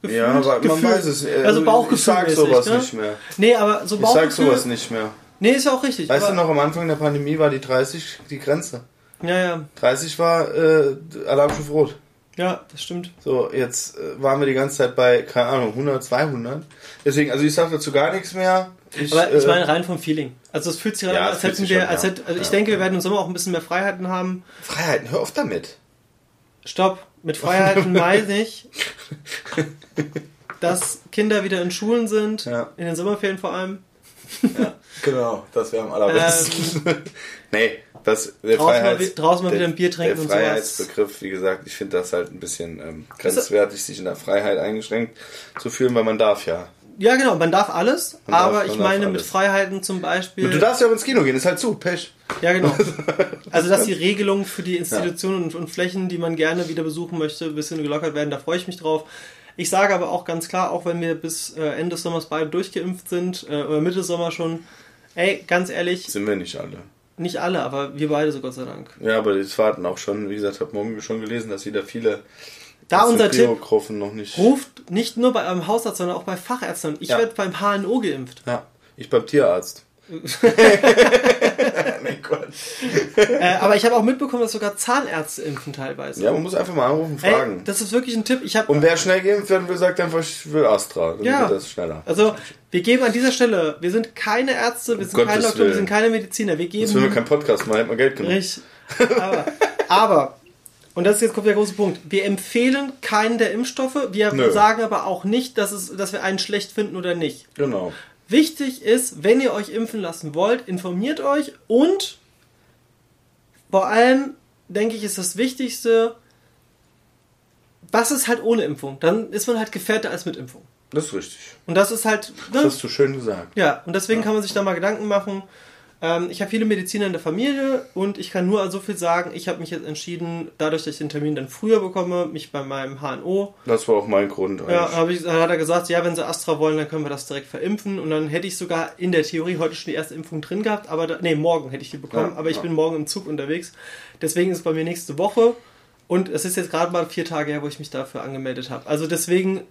[SPEAKER 1] Gefühlt, ja, aber man weiß es.
[SPEAKER 2] Also, also Bauchgefühl.
[SPEAKER 1] Ich sag sowas ne? nicht mehr.
[SPEAKER 2] Nee, aber so
[SPEAKER 1] Bauchgefühl. Ich sag sowas nicht mehr.
[SPEAKER 2] Nee, ist ja auch richtig.
[SPEAKER 1] Weißt du noch, am Anfang der Pandemie war die 30 die Grenze.
[SPEAKER 2] Ja, ja.
[SPEAKER 1] 30 war äh, Alarmstufe Rot.
[SPEAKER 2] Ja, das stimmt.
[SPEAKER 1] So, jetzt äh, waren wir die ganze Zeit bei, keine Ahnung, 100, 200. Deswegen, also ich sage dazu gar nichts mehr.
[SPEAKER 2] Ich, Aber ich äh, meine rein vom Feeling. Also es fühlt sich ja, an, als hätten wir, als hätte, also ich denke, wir werden im Sommer auch ein bisschen mehr Freiheiten haben.
[SPEAKER 1] Freiheiten, hör auf damit.
[SPEAKER 2] Stopp, mit Freiheiten meine ich, dass Kinder wieder in Schulen sind, ja. in den Sommerferien vor allem. Ja.
[SPEAKER 1] Genau, das wäre am allerbesten. Ähm, nee, das, der
[SPEAKER 2] draußen,
[SPEAKER 1] Freiheits,
[SPEAKER 2] mal, draußen mal wieder ein Bier trinken
[SPEAKER 1] der und Freiheitsbegriff, wie gesagt, ich finde das halt ein bisschen ähm, grenzwertig, sich in der Freiheit eingeschränkt zu fühlen, weil man darf ja.
[SPEAKER 2] Ja, genau, man darf alles, man aber darf, ich meine mit Freiheiten zum Beispiel.
[SPEAKER 1] Du darfst ja auch ins Kino gehen, ist halt zu, Pech.
[SPEAKER 2] Ja, genau. Also, dass die Regelungen für die Institutionen ja. und, und, Flächen, die man gerne wieder besuchen möchte, ein bisschen gelockert werden, da freue ich mich drauf. Ich sage aber auch ganz klar, auch wenn wir bis äh, Ende des Sommers beide durchgeimpft sind, äh, oder Mitte Sommer schon, ey, ganz ehrlich.
[SPEAKER 1] Sind wir nicht alle.
[SPEAKER 2] Nicht alle, aber wir beide so Gott sei Dank.
[SPEAKER 1] Ja, aber das warten auch schon, wie gesagt, habe morgen schon gelesen, dass wieder viele
[SPEAKER 2] da unser Tipp, noch nicht. ruft nicht nur bei einem Hausarzt, sondern auch bei Fachärzten. Ich ja. werde beim HNO geimpft.
[SPEAKER 1] Ja, ich beim Tierarzt.
[SPEAKER 2] Äh, aber ich habe auch mitbekommen, dass sogar Zahnärzte impfen teilweise.
[SPEAKER 1] Ja, man muss einfach mal anrufen, fragen.
[SPEAKER 2] Ey, das ist wirklich ein Tipp. Ich hab,
[SPEAKER 1] Und wer schnell geimpft werden will, sagt einfach, ich will Astra. Dann ja. wird das schneller.
[SPEAKER 2] Also, wir geben an dieser Stelle, wir sind keine Ärzte, wir sind um keine Doktoren, wir sind keine Mediziner. Wir geben.
[SPEAKER 1] Das will wir keinen Podcast machen, hätten wir Geld genug.
[SPEAKER 2] Richtig. Aber, aber und das ist jetzt kommt der große Punkt. Wir empfehlen keinen der Impfstoffe. Wir Nö. sagen aber auch nicht, dass, es, dass wir einen schlecht finden oder nicht.
[SPEAKER 1] Genau.
[SPEAKER 2] Wichtig ist, wenn ihr euch impfen lassen wollt, informiert euch und vor allem, denke ich, ist das Wichtigste, was ist halt ohne Impfung? Dann ist man halt gefährdeter als mit Impfung.
[SPEAKER 1] Das ist richtig.
[SPEAKER 2] Und das ist halt.
[SPEAKER 1] Ne? Das hast du schön gesagt.
[SPEAKER 2] Ja, und deswegen ja. kann man sich da mal Gedanken machen. Ähm, ich habe viele Mediziner in der Familie und ich kann nur so viel sagen. Ich habe mich jetzt entschieden, dadurch, dass ich den Termin dann früher bekomme, mich bei meinem HNO.
[SPEAKER 1] Das war auch mein Grund.
[SPEAKER 2] Eigentlich. Ja, ich, hat er gesagt, ja, wenn sie Astra wollen, dann können wir das direkt verimpfen. Und dann hätte ich sogar in der Theorie heute schon die erste Impfung drin gehabt, aber da, nee, morgen hätte ich die bekommen. Ja, aber ich ja. bin morgen im Zug unterwegs. Deswegen ist es bei mir nächste Woche. Und es ist jetzt gerade mal vier Tage her, wo ich mich dafür angemeldet habe. Also deswegen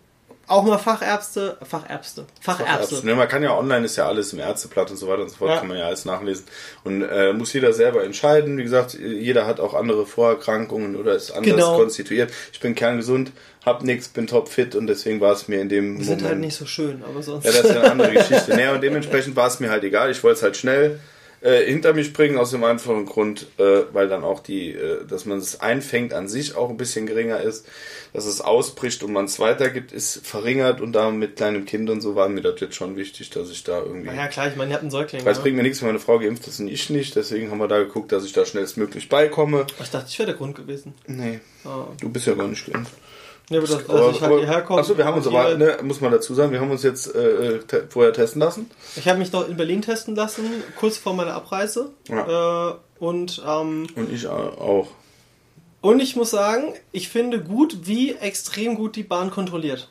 [SPEAKER 2] auch mal Fachärzte, Fachärzte, Fachärzte. Fachärzte.
[SPEAKER 1] Ne, man kann ja online, ist ja alles im Ärzteblatt und so weiter und so fort, ja. kann man ja alles nachlesen. Und äh, muss jeder selber entscheiden. Wie gesagt, jeder hat auch andere Vorerkrankungen oder ist anders genau. konstituiert. Ich bin kerngesund, hab nichts, bin topfit und deswegen war es mir in dem
[SPEAKER 2] Wir Moment... sind halt nicht so schön, aber sonst...
[SPEAKER 1] Ja, das ist ja eine andere Geschichte. naja, und dementsprechend war es mir halt egal. Ich wollte es halt schnell äh, hinter mich bringen, aus dem einfachen Grund, äh, weil dann auch die, äh, dass man es einfängt an sich auch ein bisschen geringer ist, dass es ausbricht und man es weitergibt, ist verringert und da mit kleinem Kind und so war mir das jetzt schon wichtig, dass ich da irgendwie.
[SPEAKER 2] Ja klar, ich meine, ihr habt einen Säugling.
[SPEAKER 1] Weil es ne? bringt mir nichts, wenn meine Frau geimpft ist und ich nicht, deswegen haben wir da geguckt, dass ich da schnellstmöglich beikomme.
[SPEAKER 2] Ich dachte, ich wäre der Grund gewesen.
[SPEAKER 1] Nee. Oh. Du bist ja gar nicht geimpft.
[SPEAKER 2] Ja, aber das, dass aber, ich halt hierher komme.
[SPEAKER 1] Achso, wir haben uns aber, ne, muss man dazu sagen, wir haben uns jetzt äh, te vorher testen lassen.
[SPEAKER 2] Ich habe mich doch in Berlin testen lassen, kurz vor meiner Abreise. Ja. Äh, und, ähm,
[SPEAKER 1] und ich auch.
[SPEAKER 2] Und ich muss sagen, ich finde gut, wie extrem gut die Bahn kontrolliert.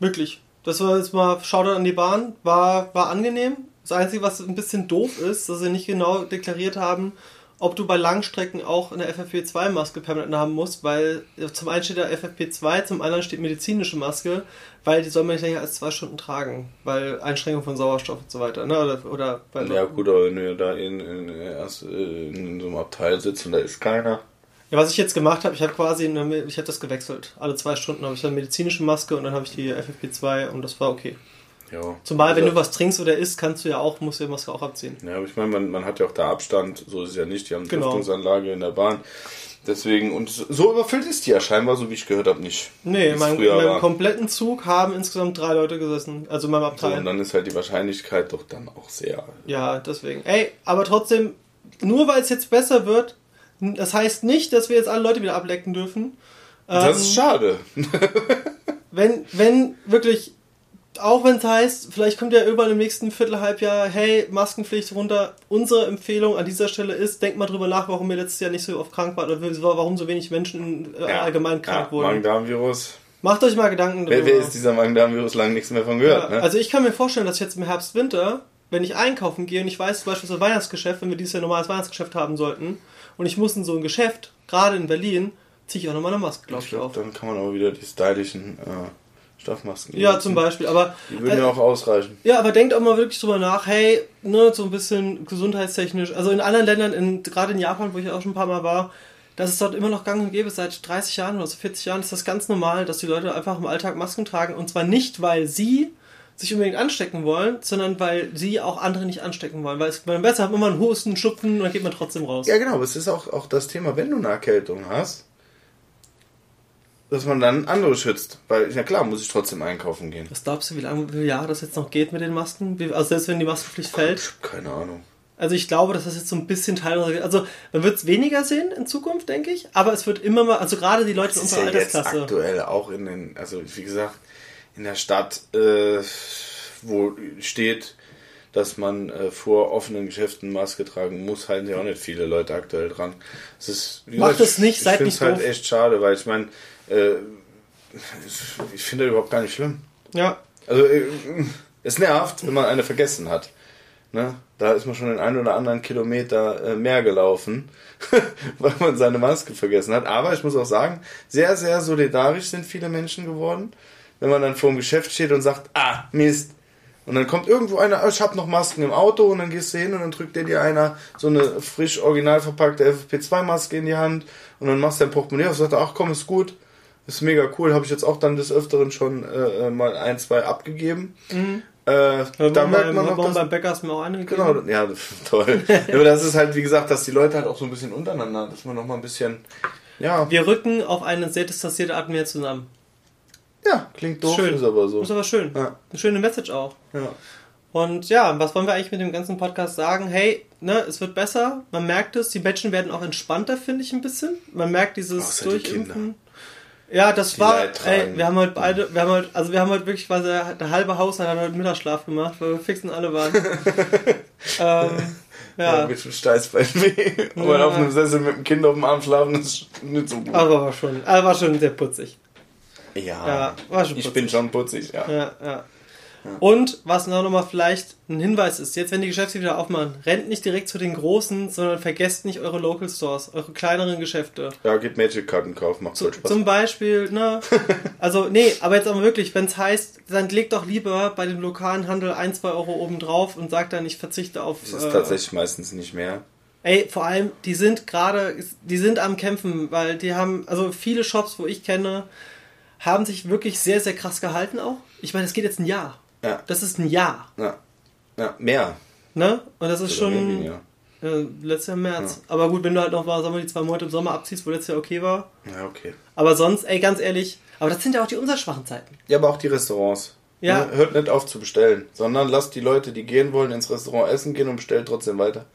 [SPEAKER 2] Wirklich. Das war jetzt mal Shoutout an die Bahn, war, war angenehm. Das Einzige, was ein bisschen doof ist, dass sie nicht genau deklariert haben, ob du bei Langstrecken auch eine FFP2-Maske permanent haben musst, weil zum einen steht da FFP2, zum anderen steht medizinische Maske, weil die soll man nicht länger als zwei Stunden tragen, weil Einschränkung von Sauerstoff und so weiter. Ne? Oder, oder
[SPEAKER 1] weil ja gut, aber wenn du da in, in, erst in so einem Abteil sitzt und da ist keiner.
[SPEAKER 2] Ja, was ich jetzt gemacht habe, ich habe quasi, eine, ich habe das gewechselt. Alle zwei Stunden habe ich eine medizinische Maske und dann habe ich die FFP2 und das war okay.
[SPEAKER 1] Ja.
[SPEAKER 2] Zumal, also, wenn du was trinkst oder isst, kannst du ja auch, musst du die Maske auch abziehen.
[SPEAKER 1] Ja, aber ich meine, man, man hat ja auch da Abstand, so ist es ja nicht. Die haben eine genau. Lüftungsanlage in der Bahn. Deswegen, und so überfüllt ist die ja scheinbar, so wie ich gehört habe, nicht.
[SPEAKER 2] Nee, in meinem, in meinem kompletten Zug haben insgesamt drei Leute gesessen, also in meinem Abteil. So,
[SPEAKER 1] und dann ist halt die Wahrscheinlichkeit doch dann auch sehr.
[SPEAKER 2] Ja, deswegen. Ey, aber trotzdem, nur weil es jetzt besser wird, das heißt nicht, dass wir jetzt alle Leute wieder ablecken dürfen.
[SPEAKER 1] Das ist ähm, schade.
[SPEAKER 2] wenn, wenn wirklich auch wenn es heißt, vielleicht kommt ja irgendwann im nächsten Viertelhalbjahr, hey, Maskenpflicht runter. Unsere Empfehlung an dieser Stelle ist, denkt mal drüber nach, warum wir letztes Jahr nicht so oft krank waren oder warum so wenig Menschen äh, ja, allgemein krank ja, wurden.
[SPEAKER 1] Magen-Darm-Virus.
[SPEAKER 2] Macht euch mal Gedanken
[SPEAKER 1] darüber. Wer, wer ist dieser Magen-Darm-Virus lang nichts mehr von gehört? Ja,
[SPEAKER 2] ne? Also ich kann mir vorstellen, dass jetzt im Herbst, Winter, wenn ich einkaufen gehe und ich weiß zum Beispiel das Weihnachtsgeschäft, wenn wir dieses Jahr normales Weihnachtsgeschäft haben sollten und ich muss in so ein Geschäft, gerade in Berlin, ziehe ich auch nochmal eine Maske, glaube ich,
[SPEAKER 1] ich, auf. Dann kann man auch wieder die stylischen... Äh Stoffmasken.
[SPEAKER 2] Ja, zum Beispiel, aber.
[SPEAKER 1] Die würden äh, ja auch ausreichen.
[SPEAKER 2] Ja, aber denkt auch mal wirklich drüber nach, hey, ne, so ein bisschen gesundheitstechnisch. Also in anderen Ländern, in, gerade in Japan, wo ich auch schon ein paar Mal war, dass es dort immer noch gang und gäbe. Seit 30 Jahren oder so 40 Jahren ist das ganz normal, dass die Leute einfach im Alltag Masken tragen. Und zwar nicht, weil sie sich unbedingt anstecken wollen, sondern weil sie auch andere nicht anstecken wollen. Weil es man besser hat immer einen Husten, Schupfen und dann geht man trotzdem raus.
[SPEAKER 1] Ja, genau. Es ist auch, auch das Thema, wenn du eine Erkältung hast, dass man dann andere schützt. Weil, ja klar, muss ich trotzdem einkaufen gehen.
[SPEAKER 2] Was glaubst du, wie lange, wie Jahre das jetzt noch geht mit den Masken? Also selbst wenn die Maskenpflicht fällt?
[SPEAKER 1] Keine Ahnung.
[SPEAKER 2] Also ich glaube, dass das jetzt so ein bisschen Teil unserer... Also man wird es weniger sehen in Zukunft, denke ich. Aber es wird immer mal... Also gerade die Leute in unserer
[SPEAKER 1] ja
[SPEAKER 2] Altersklasse...
[SPEAKER 1] Jetzt aktuell auch in den... Also wie gesagt, in der Stadt, äh, wo steht, dass man äh, vor offenen Geschäften Maske tragen muss, halten ja auch nicht viele Leute aktuell dran. Es ist,
[SPEAKER 2] Macht es nicht,
[SPEAKER 1] ich
[SPEAKER 2] seid
[SPEAKER 1] nicht halt echt schade, weil ich meine, äh, ich finde das überhaupt gar nicht schlimm.
[SPEAKER 2] Ja.
[SPEAKER 1] Also äh, es nervt, wenn man eine vergessen hat. Ne? Da ist man schon den einen oder anderen Kilometer äh, mehr gelaufen, weil man seine Maske vergessen hat. Aber ich muss auch sagen, sehr, sehr solidarisch sind viele Menschen geworden. Wenn man dann vor dem Geschäft steht und sagt, ah, Mist. Und dann kommt irgendwo einer, oh, ich habe noch Masken im Auto und dann gehst du hin und dann drückt dir dir einer so eine frisch original verpackte FFP2-Maske in die Hand und dann machst du dein Portemonnaie auf und sagst, ach komm, ist gut, ist mega cool, habe ich jetzt auch dann des Öfteren schon äh, mal ein, zwei abgegeben. Mhm. Äh, da merkt man noch, dass, beim Bäcker hast mir auch eine gegeben. Genau, ja, toll. Aber das ist halt, wie gesagt, dass die Leute halt auch so ein bisschen untereinander, dass man noch mal ein bisschen, ja.
[SPEAKER 2] Wir rücken auf eine sehr distanzierte Art mehr zusammen.
[SPEAKER 1] Ja, klingt doof,
[SPEAKER 2] schön.
[SPEAKER 1] ist aber so.
[SPEAKER 2] Ist aber schön.
[SPEAKER 1] Ja.
[SPEAKER 2] Eine schöne Message auch.
[SPEAKER 1] Ja.
[SPEAKER 2] Und ja, was wollen wir eigentlich mit dem ganzen Podcast sagen? Hey, ne, es wird besser. Man merkt es. Die Menschen werden auch entspannter, finde ich ein bisschen. Man merkt dieses Durchimpfen. Ja, das die war, ey, wir haben heute beide, wir haben heute, also wir haben heute wirklich quasi der halbe Haushalt hat heute Mittagsschlaf gemacht, weil wir fixen alle waren. ähm, ja.
[SPEAKER 1] ja. Mit dem Steiß bei mir. Aber ja. auf einem Sessel mit dem Kind auf dem Arm schlafen ist nicht so gut.
[SPEAKER 2] Aber war schon, aber war schon sehr putzig.
[SPEAKER 1] Ja,
[SPEAKER 2] ja war schon
[SPEAKER 1] putzig. ich bin schon putzig, ja.
[SPEAKER 2] Ja, ja. Und was noch mal vielleicht ein Hinweis ist, jetzt wenn die Geschäfte wieder aufmachen, rennt nicht direkt zu den großen, sondern vergesst nicht eure Local Stores, eure kleineren Geschäfte.
[SPEAKER 1] Ja, geht Magic-Karten kaufen, macht
[SPEAKER 2] zu,
[SPEAKER 1] Spaß.
[SPEAKER 2] Zum Beispiel, ne? also, nee, aber jetzt aber wirklich, wenn es heißt, dann legt doch lieber bei dem lokalen Handel ein, zwei Euro oben drauf und sagt dann, ich verzichte auf.
[SPEAKER 1] Das ist äh, tatsächlich meistens nicht mehr.
[SPEAKER 2] Ey, vor allem, die sind gerade, die sind am Kämpfen, weil die haben, also viele Shops, wo ich kenne, haben sich wirklich sehr, sehr krass gehalten auch. Ich meine, es geht jetzt ein Jahr.
[SPEAKER 1] Ja.
[SPEAKER 2] Das ist ein Jahr.
[SPEAKER 1] Ja. Ja, mehr.
[SPEAKER 2] Ne? Und das ist schon ja. äh, letztes Jahr März. Ja. Aber gut, wenn du halt noch mal, sagen wir, die zwei Monate im Sommer abziehst, wo letztes Jahr okay war.
[SPEAKER 1] Ja, okay.
[SPEAKER 2] Aber sonst, ey, ganz ehrlich, aber das sind ja auch die umsatzschwachen Zeiten.
[SPEAKER 1] Ja, aber auch die Restaurants. Ja. Ne? Hört nicht auf zu bestellen, sondern lasst die Leute, die gehen wollen, ins Restaurant essen gehen und bestellt trotzdem weiter.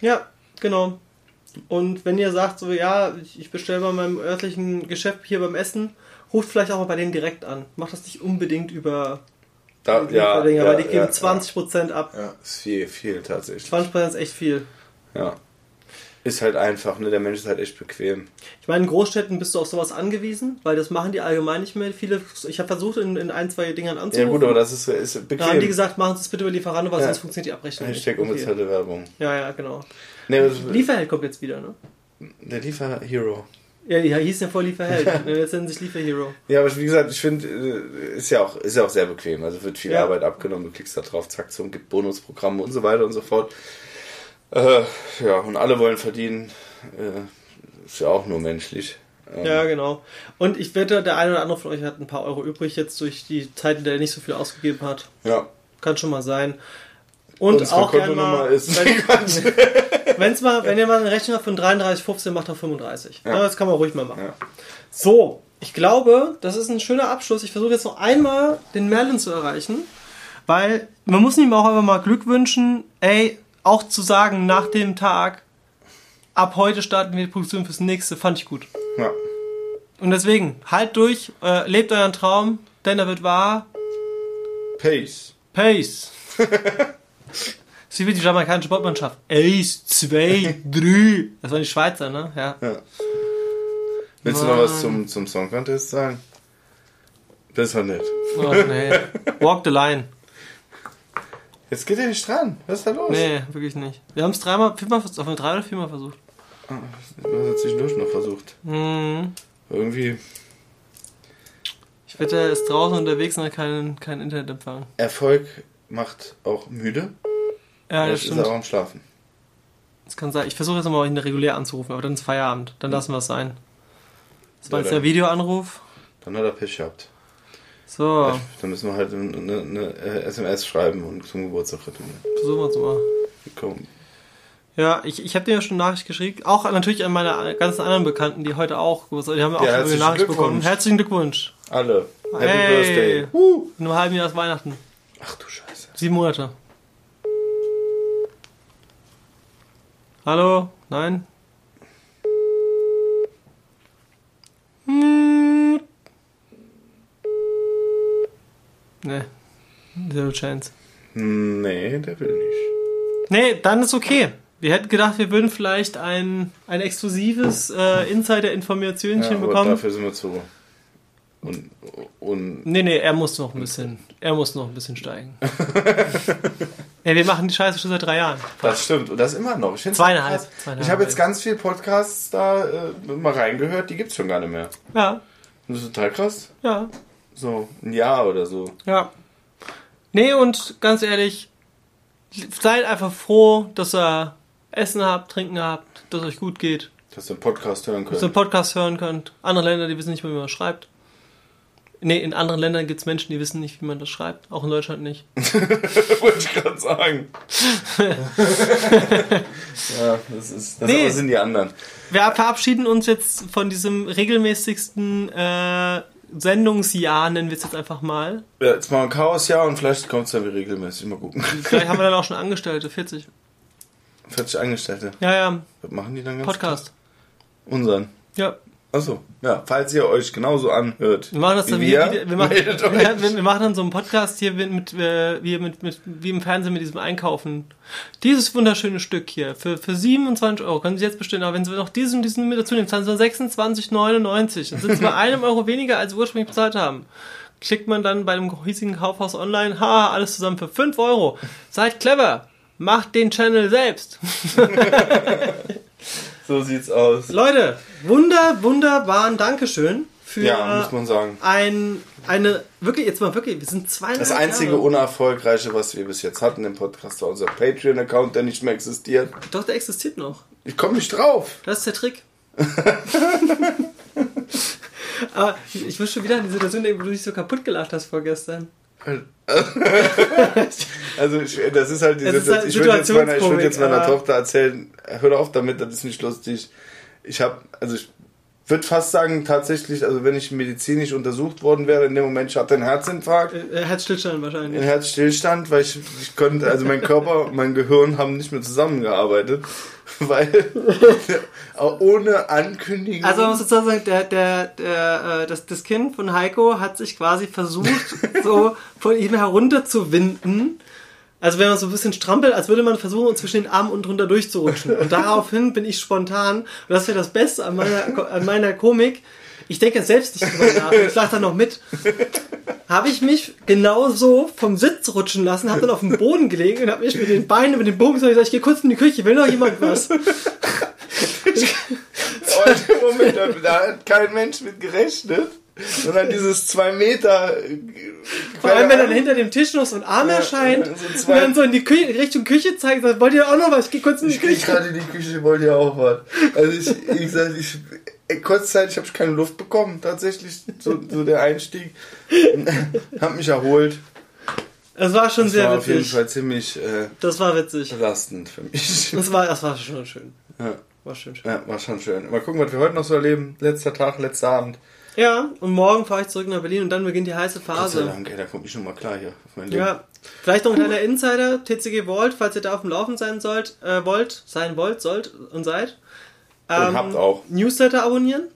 [SPEAKER 2] Ja, genau. Und wenn ihr sagt, so, ja, ich bestelle bei meinem örtlichen Geschäft hier beim Essen, ruft vielleicht auch mal bei denen direkt an. Macht das nicht unbedingt über
[SPEAKER 1] da, ja,
[SPEAKER 2] ja, weil die geben ja, 20% ab.
[SPEAKER 1] Ja, ist viel, viel tatsächlich.
[SPEAKER 2] 20% ist echt viel.
[SPEAKER 1] Ja. Ist halt einfach, ne? Der Mensch ist halt echt bequem.
[SPEAKER 2] Ich meine, in Großstädten bist du auf sowas angewiesen, weil das machen die allgemein nicht mehr. Viele, ich habe versucht, in, in ein, zwei Dingern anzurufen.
[SPEAKER 1] Ja gut, aber das ist, ist bequem. Da
[SPEAKER 2] haben die gesagt, machen Sie es bitte über Lieferando, weil ja. sonst funktioniert die Abrechnung
[SPEAKER 1] Hashtag nicht. unbezahlte okay. Werbung.
[SPEAKER 2] Ja, ja, genau.
[SPEAKER 1] Nee,
[SPEAKER 2] Lieferheld kommt jetzt wieder, ne?
[SPEAKER 1] Der Lieferhero.
[SPEAKER 2] Ja, die hieß ja vor Lieferheld. Jetzt nennen sich Lieferhero.
[SPEAKER 1] Ja, aber wie gesagt, ich finde, äh, ist ja auch, ist ja auch sehr bequem. Also wird viel ja. Arbeit abgenommen, du klickst da drauf, zack, so, gibt Bonusprogramme und so weiter und so fort. Äh, ja, und alle wollen verdienen. Äh, ist ja auch nur menschlich.
[SPEAKER 2] Ähm, ja, genau. Und ich wette, der eine oder andere von euch hat ein paar Euro übrig jetzt durch die Zeit, in der er nicht so viel ausgegeben hat.
[SPEAKER 1] Ja.
[SPEAKER 2] Kann schon mal sein. Und Unsere auch gerne mal, ist wenn's mal, wenn ihr mal eine Rechnung habt von 33,15, macht er 35. Ja. das kann man ruhig mal machen. Ja. So, ich glaube, das ist ein schöner Abschluss. Ich versuche jetzt noch einmal den Merlin zu erreichen, weil man muss ihm auch einfach mal Glück wünschen, ey, auch zu sagen nach dem Tag, ab heute starten wir die Produktion fürs nächste, fand ich gut.
[SPEAKER 1] Ja.
[SPEAKER 2] Und deswegen, halt durch, äh, lebt euren Traum, denn er wird wahr.
[SPEAKER 1] Pace.
[SPEAKER 2] Pace. Sie wie die jamaikanische Sportmannschaft. Eins, zwei, drei. Das waren die Schweizer, ne? Ja. ja.
[SPEAKER 1] Willst du noch was zum, zum Song Contest sagen? Besser nicht.
[SPEAKER 2] Oh, nee. Walk the line.
[SPEAKER 1] Jetzt geht er nicht dran. Was ist da los?
[SPEAKER 2] Nee, wirklich nicht. Wir haben es dreimal, viermal, auf drei oder viermal versucht.
[SPEAKER 1] Ah, wir haben zwischendurch noch versucht.
[SPEAKER 2] Mhm.
[SPEAKER 1] Irgendwie.
[SPEAKER 2] Ich wette, er ist draußen unterwegs und hat keinen, keinen Internetempfang.
[SPEAKER 1] Erfolg macht auch müde.
[SPEAKER 2] Ja, das stimmt.
[SPEAKER 1] ist er auch am Schlafen.
[SPEAKER 2] Das kann sein. Ich versuche jetzt nochmal ihn regulär anzurufen, aber dann ist Feierabend. Dann lassen wir es sein. Das war ja, jetzt der Videoanruf.
[SPEAKER 1] Dann hat er Pech gehabt.
[SPEAKER 2] So.
[SPEAKER 1] Dann müssen wir halt eine, eine, SMS schreiben und zum Geburtstag gratulieren.
[SPEAKER 2] Versuchen wir es mal.
[SPEAKER 1] Komm.
[SPEAKER 2] Ja, ich, ich habe dir ja schon eine Nachricht geschrieben. Auch natürlich an meine ganzen anderen Bekannten, die heute auch, die haben auch ja, schon eine Nachricht bekommen. Herzlichen Glückwunsch.
[SPEAKER 1] Alle. Happy
[SPEAKER 2] hey. Birthday. Uh. In einem halben Jahr ist Weihnachten.
[SPEAKER 1] Ach du Scheiße.
[SPEAKER 2] Sieben Monate. Hallo? Nein? Nee. Zero chance.
[SPEAKER 1] Nee, der will nicht.
[SPEAKER 2] Nee, dann ist okay. Wir hätten gedacht, wir würden vielleicht ein, ein exklusives äh, Insider-Informationchen ja, bekommen.
[SPEAKER 1] Dafür sind wir zu. Und, und
[SPEAKER 2] nee, nee, er muss noch ein bisschen, er muss noch ein bisschen steigen. ja, wir machen die Scheiße schon seit drei Jahren.
[SPEAKER 1] Das stimmt. Und das immer noch.
[SPEAKER 2] Ich zweieinhalb. zweieinhalb.
[SPEAKER 1] Ich habe jetzt ganz viele Podcasts da äh, mal reingehört, die gibt es schon gar nicht mehr.
[SPEAKER 2] Ja.
[SPEAKER 1] Das ist total krass.
[SPEAKER 2] Ja.
[SPEAKER 1] So, ein Jahr oder so.
[SPEAKER 2] Ja. Nee, und ganz ehrlich, seid einfach froh, dass ihr Essen habt, Trinken habt, dass es euch gut geht.
[SPEAKER 1] Dass ihr einen Podcast hören könnt.
[SPEAKER 2] Dass ihr einen Podcast hören könnt. Andere Länder, die wissen nicht mehr, wie man schreibt. Nee, in anderen Ländern gibt es Menschen, die wissen nicht, wie man das schreibt. Auch in Deutschland nicht.
[SPEAKER 1] Wollte ich gerade sagen. ja, das, ist, das nee, sind die anderen.
[SPEAKER 2] Wir verabschieden uns jetzt von diesem regelmäßigsten äh, Sendungsjahr, nennen wir es jetzt einfach mal.
[SPEAKER 1] Ja, jetzt mal ein Chaosjahr und vielleicht kommt es dann wieder regelmäßig. Mal gucken.
[SPEAKER 2] Vielleicht haben wir dann auch schon Angestellte, 40.
[SPEAKER 1] 40 Angestellte?
[SPEAKER 2] Ja, ja.
[SPEAKER 1] Was machen die dann ganz
[SPEAKER 2] Podcast.
[SPEAKER 1] Unseren?
[SPEAKER 2] Ja.
[SPEAKER 1] Achso, ja, falls ihr euch genauso anhört.
[SPEAKER 2] Wir machen das dann wie wir, wir, wir, machen, ja, wir, wir, machen dann so einen Podcast hier mit, mit, äh, wie, mit, mit, wie im Fernsehen mit diesem Einkaufen. Dieses wunderschöne Stück hier für, für 27 Euro können Sie jetzt bestellen, aber wenn Sie noch diesen diesen mit dazu nehmen, zahlen Sie 26,99. Dann sind Sie bei einem Euro weniger, als Sie ursprünglich bezahlt haben. Klickt man dann bei dem hiesigen Kaufhaus online, ha, alles zusammen für 5 Euro. Seid clever, macht den Channel selbst.
[SPEAKER 1] So sieht's aus.
[SPEAKER 2] Leute, wunder, wunderbaren Dankeschön für
[SPEAKER 1] ja, muss man sagen.
[SPEAKER 2] Ein, eine, wirklich, jetzt mal wirklich, wir sind zwei
[SPEAKER 1] Das einzige Jahre. Unerfolgreiche, was wir bis jetzt hatten im Podcast, war unser Patreon-Account, der nicht mehr existiert.
[SPEAKER 2] Doch, der existiert noch.
[SPEAKER 1] Ich komme nicht drauf.
[SPEAKER 2] Das ist der Trick. Aber ich will schon wieder an die Situation denken, wo du dich so kaputt gelacht hast vorgestern.
[SPEAKER 1] also ich, das ist halt die Situation. Halt ich würde jetzt meiner, ich würd jetzt meiner Tochter erzählen, hör auf damit, das ist nicht lustig. Ich habe, also ich würde fast sagen, tatsächlich, also wenn ich medizinisch untersucht worden wäre, in dem Moment, ich hatte einen Herzinfarkt.
[SPEAKER 2] Äh, äh Herzstillstand wahrscheinlich.
[SPEAKER 1] Ein Herzstillstand, weil ich, ich konnte, also mein Körper, mein Gehirn haben nicht mehr zusammengearbeitet. weil ohne Ankündigung.
[SPEAKER 2] Also man muss sozusagen sagen, der, der, der, äh, das, das Kind von Heiko hat sich quasi versucht, so von ihm herunterzuwinden. Also wenn man so ein bisschen strampelt, als würde man versuchen, zwischen den Armen und drunter durchzurutschen. Und daraufhin bin ich spontan, und das wäre das Beste an meiner, an meiner Komik, ich denke selbst nicht drüber nach, ich lache da noch mit. Habe ich mich genau so vom Sitz rutschen lassen, habe dann auf dem Boden gelegen und habe mich mit den Beinen, mit dem Bogen gesagt, ich gehe kurz in die Küche, will noch jemand was?
[SPEAKER 1] Moment, da hat kein Mensch mit gerechnet. Sondern dieses zwei Meter.
[SPEAKER 2] Vor allem, wenn dann hinter dem Tisch noch so ein Arm erscheint so und dann so in die Küche, Richtung Küche zeigt, sagt, wollt ihr auch noch was? Ich geh kurz in die
[SPEAKER 1] ich
[SPEAKER 2] Küche.
[SPEAKER 1] Ich gerade in die Küche, wollt ihr auch was? Also ich, wie gesagt, ich, kurzzeitig habe ich keine Luft bekommen, tatsächlich, so, so der Einstieg. hab mich erholt.
[SPEAKER 2] Es war schon
[SPEAKER 1] das
[SPEAKER 2] sehr
[SPEAKER 1] war
[SPEAKER 2] witzig.
[SPEAKER 1] auf jeden Fall ziemlich. Äh,
[SPEAKER 2] das war witzig.
[SPEAKER 1] Belastend für mich.
[SPEAKER 2] Das war, das war schon schön.
[SPEAKER 1] Ja.
[SPEAKER 2] War schön schön.
[SPEAKER 1] Ja, war schon schön. Mal gucken, was wir heute noch so erleben. Letzter Tag, letzter Abend.
[SPEAKER 2] Ja, und morgen fahre ich zurück nach Berlin und dann beginnt die heiße Phase.
[SPEAKER 1] Gott sei Dank, ey, da komme ich schon mal klar hier auf mein
[SPEAKER 2] Leben. Ja, vielleicht noch ein kleiner Insider, TCG Vault, falls ihr da auf dem Laufen sein sollt, äh, wollt, sein wollt, sollt und seid.
[SPEAKER 1] Ähm, und habt auch.
[SPEAKER 2] Newsletter abonnieren,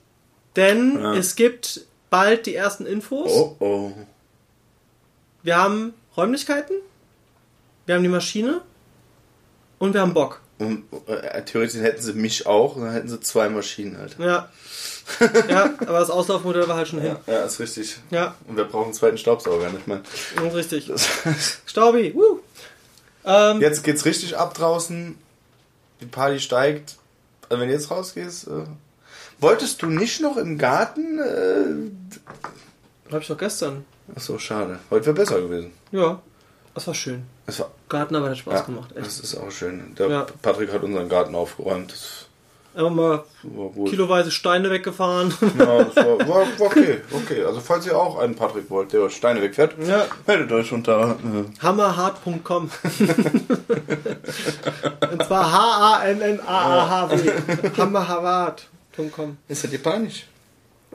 [SPEAKER 2] denn ja. es gibt bald die ersten Infos.
[SPEAKER 1] Oh, oh.
[SPEAKER 2] Wir haben Räumlichkeiten, wir haben die Maschine und wir haben Bock.
[SPEAKER 1] Und äh, theoretisch hätten sie mich auch und dann hätten sie zwei Maschinen halt.
[SPEAKER 2] Ja. Ja, aber das Auslaufmodell war halt schon hin.
[SPEAKER 1] Ja, ist richtig.
[SPEAKER 2] Ja.
[SPEAKER 1] Und wir brauchen einen zweiten Staubsauger, nicht mehr.
[SPEAKER 2] Das ist richtig. Staubi, woo. Ähm,
[SPEAKER 1] jetzt geht's richtig ab draußen. Die Party steigt. Also wenn du jetzt rausgehst. Äh, wolltest du nicht noch im Garten?
[SPEAKER 2] Äh, Hab ich doch gestern.
[SPEAKER 1] Ach so, schade. Heute wäre besser gewesen.
[SPEAKER 2] Ja, das war schön.
[SPEAKER 1] Das war,
[SPEAKER 2] Gartenarbeit hat Spaß
[SPEAKER 1] ja,
[SPEAKER 2] gemacht.
[SPEAKER 1] Echt. Das ist auch schön. Der ja. Patrick hat unseren Garten aufgeräumt. Das
[SPEAKER 2] Einfach mal kiloweise Steine weggefahren.
[SPEAKER 1] Ja, das war, war, war, okay, okay. Also falls ihr auch einen Patrick wollt, der Steine wegfährt,
[SPEAKER 2] ja.
[SPEAKER 1] meldet euch unter
[SPEAKER 2] äh, hammerhart.com. war H-A-M-M-A-A-H-W. Hammerharvard.com.
[SPEAKER 1] Ist das japanisch?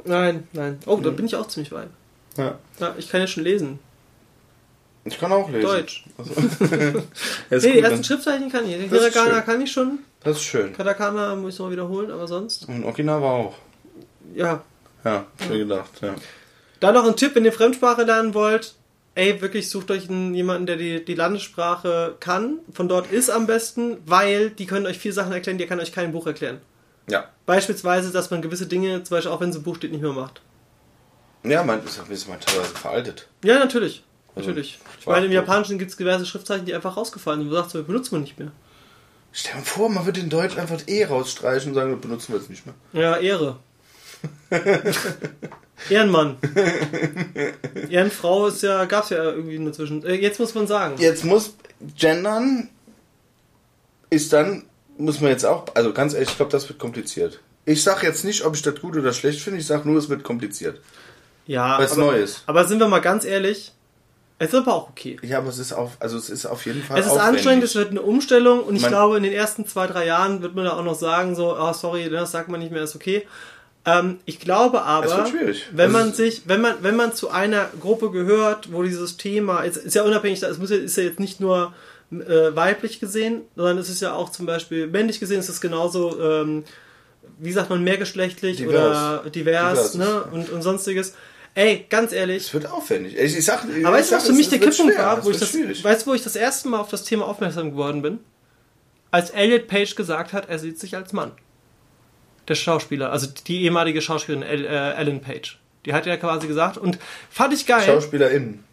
[SPEAKER 2] Nein, nein. Oh, da bin ich auch ziemlich weit.
[SPEAKER 1] Ja.
[SPEAKER 2] Ja, ich kann ja schon lesen.
[SPEAKER 1] Ich kann auch lesen.
[SPEAKER 2] Deutsch.
[SPEAKER 1] Also.
[SPEAKER 2] Nee,
[SPEAKER 1] ist
[SPEAKER 2] die ersten Schriftzeichen kann ich.
[SPEAKER 1] Ist
[SPEAKER 2] Hiragana kann ich schon.
[SPEAKER 1] Das ist schön.
[SPEAKER 2] Katakana muss ich noch wiederholen, aber sonst.
[SPEAKER 1] Und Okinawa auch.
[SPEAKER 2] Ja.
[SPEAKER 1] Ja, schon gedacht, ja.
[SPEAKER 2] Dann noch ein Tipp, wenn ihr Fremdsprache lernen wollt. Ey, wirklich sucht euch einen, jemanden, der die, die Landessprache kann. Von dort ist am besten, weil die können euch viele Sachen erklären, die kann euch kein Buch erklären.
[SPEAKER 1] Ja.
[SPEAKER 2] Beispielsweise, dass man gewisse Dinge, zum Beispiel auch wenn es im Buch steht, nicht mehr macht.
[SPEAKER 1] Ja, man ist ein bisschen mal teilweise veraltet.
[SPEAKER 2] Ja, natürlich.
[SPEAKER 1] Also,
[SPEAKER 2] Natürlich. Ich meine, im. Japanischen gibt es diverse Schriftzeichen, die einfach rausgefallen sind. Du sagst, benutzt man nicht mehr.
[SPEAKER 1] Stell dir mal vor, man würde in Deutsch einfach E rausstreichen und sagen, das benutzen wir jetzt nicht mehr.
[SPEAKER 2] Ja, Ehre. Ehrenmann. Ehrenfrau ist ja, gab's ja irgendwie dazwischen. Äh, jetzt muss man sagen.
[SPEAKER 1] Jetzt muss gendern ist dann, muss man jetzt auch, also ganz ehrlich, ich glaube, das wird kompliziert. Ich sag jetzt nicht, ob ich das gut oder schlecht finde, ich sag nur, es wird kompliziert.
[SPEAKER 2] Ja,
[SPEAKER 1] Weil es
[SPEAKER 2] aber,
[SPEAKER 1] neu ist.
[SPEAKER 2] aber sind wir mal ganz ehrlich, es ist aber auch okay.
[SPEAKER 1] Ja, aber es ist auf, also es ist auf jeden Fall
[SPEAKER 2] Es ist
[SPEAKER 1] aufwendig.
[SPEAKER 2] anstrengend, es wird eine Umstellung und ich
[SPEAKER 1] Man-
[SPEAKER 2] glaube, in den ersten zwei, drei Jahren wird man da auch noch sagen, so, ah, sorry, das sagt man nicht mehr, ist okay. Ähm, ich glaube aber, wenn
[SPEAKER 1] Also
[SPEAKER 2] man sich, wenn man, wenn man zu einer Gruppe gehört, wo dieses Thema, ist, ist ja unabhängig, es muss ja, ist ja jetzt nicht nur äh, weiblich gesehen, sondern es ist ja auch zum Beispiel männlich gesehen, es ist genauso, ähm, wie sagt man, mehrgeschlechtlich
[SPEAKER 1] Divers.
[SPEAKER 2] oder divers,
[SPEAKER 1] Divers.
[SPEAKER 2] ne, und, und sonstiges. Ey, ganz ehrlich,
[SPEAKER 1] Es wird aufwendig. Ich, ich sag,
[SPEAKER 2] aber weißt du, was für mich der Kipppunkt war? Wo ich das,
[SPEAKER 1] schwierig.
[SPEAKER 2] weißt du, wo ich das erste Mal auf das Thema aufmerksam geworden bin? Als Elliot Page gesagt hat, er sieht sich als Mann. Der Schauspieler, also die ehemalige Schauspielerin El, äh, Ellen Page. Die hat ja quasi gesagt und fand ich geil.
[SPEAKER 1] SchauspielerInnen.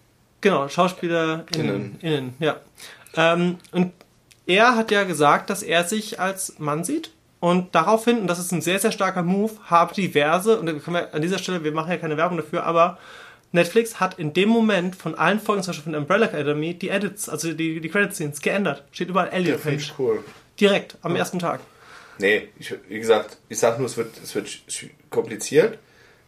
[SPEAKER 2] Genau, SchauspielerInnen.
[SPEAKER 1] Innen.
[SPEAKER 2] Innen, ja. Ähm, und er hat ja gesagt, dass er sich als Mann sieht. Und daraufhin, und das ist ein sehr, sehr starker Move, haben diverse, und wir an dieser Stelle, wir machen ja keine Werbung dafür, aber Netflix hat in dem Moment von allen Folgen, zum Beispiel von Umbrella Academy, die Edits, also die, die Credit-Scenes geändert. Steht überall
[SPEAKER 1] Ja,
[SPEAKER 2] Elliot
[SPEAKER 1] finde ich
[SPEAKER 2] Page.
[SPEAKER 1] cool.
[SPEAKER 2] Direkt, am ersten Tag.
[SPEAKER 1] Nee, ich, wie gesagt, ich sag nur, es wird, es wird kompliziert.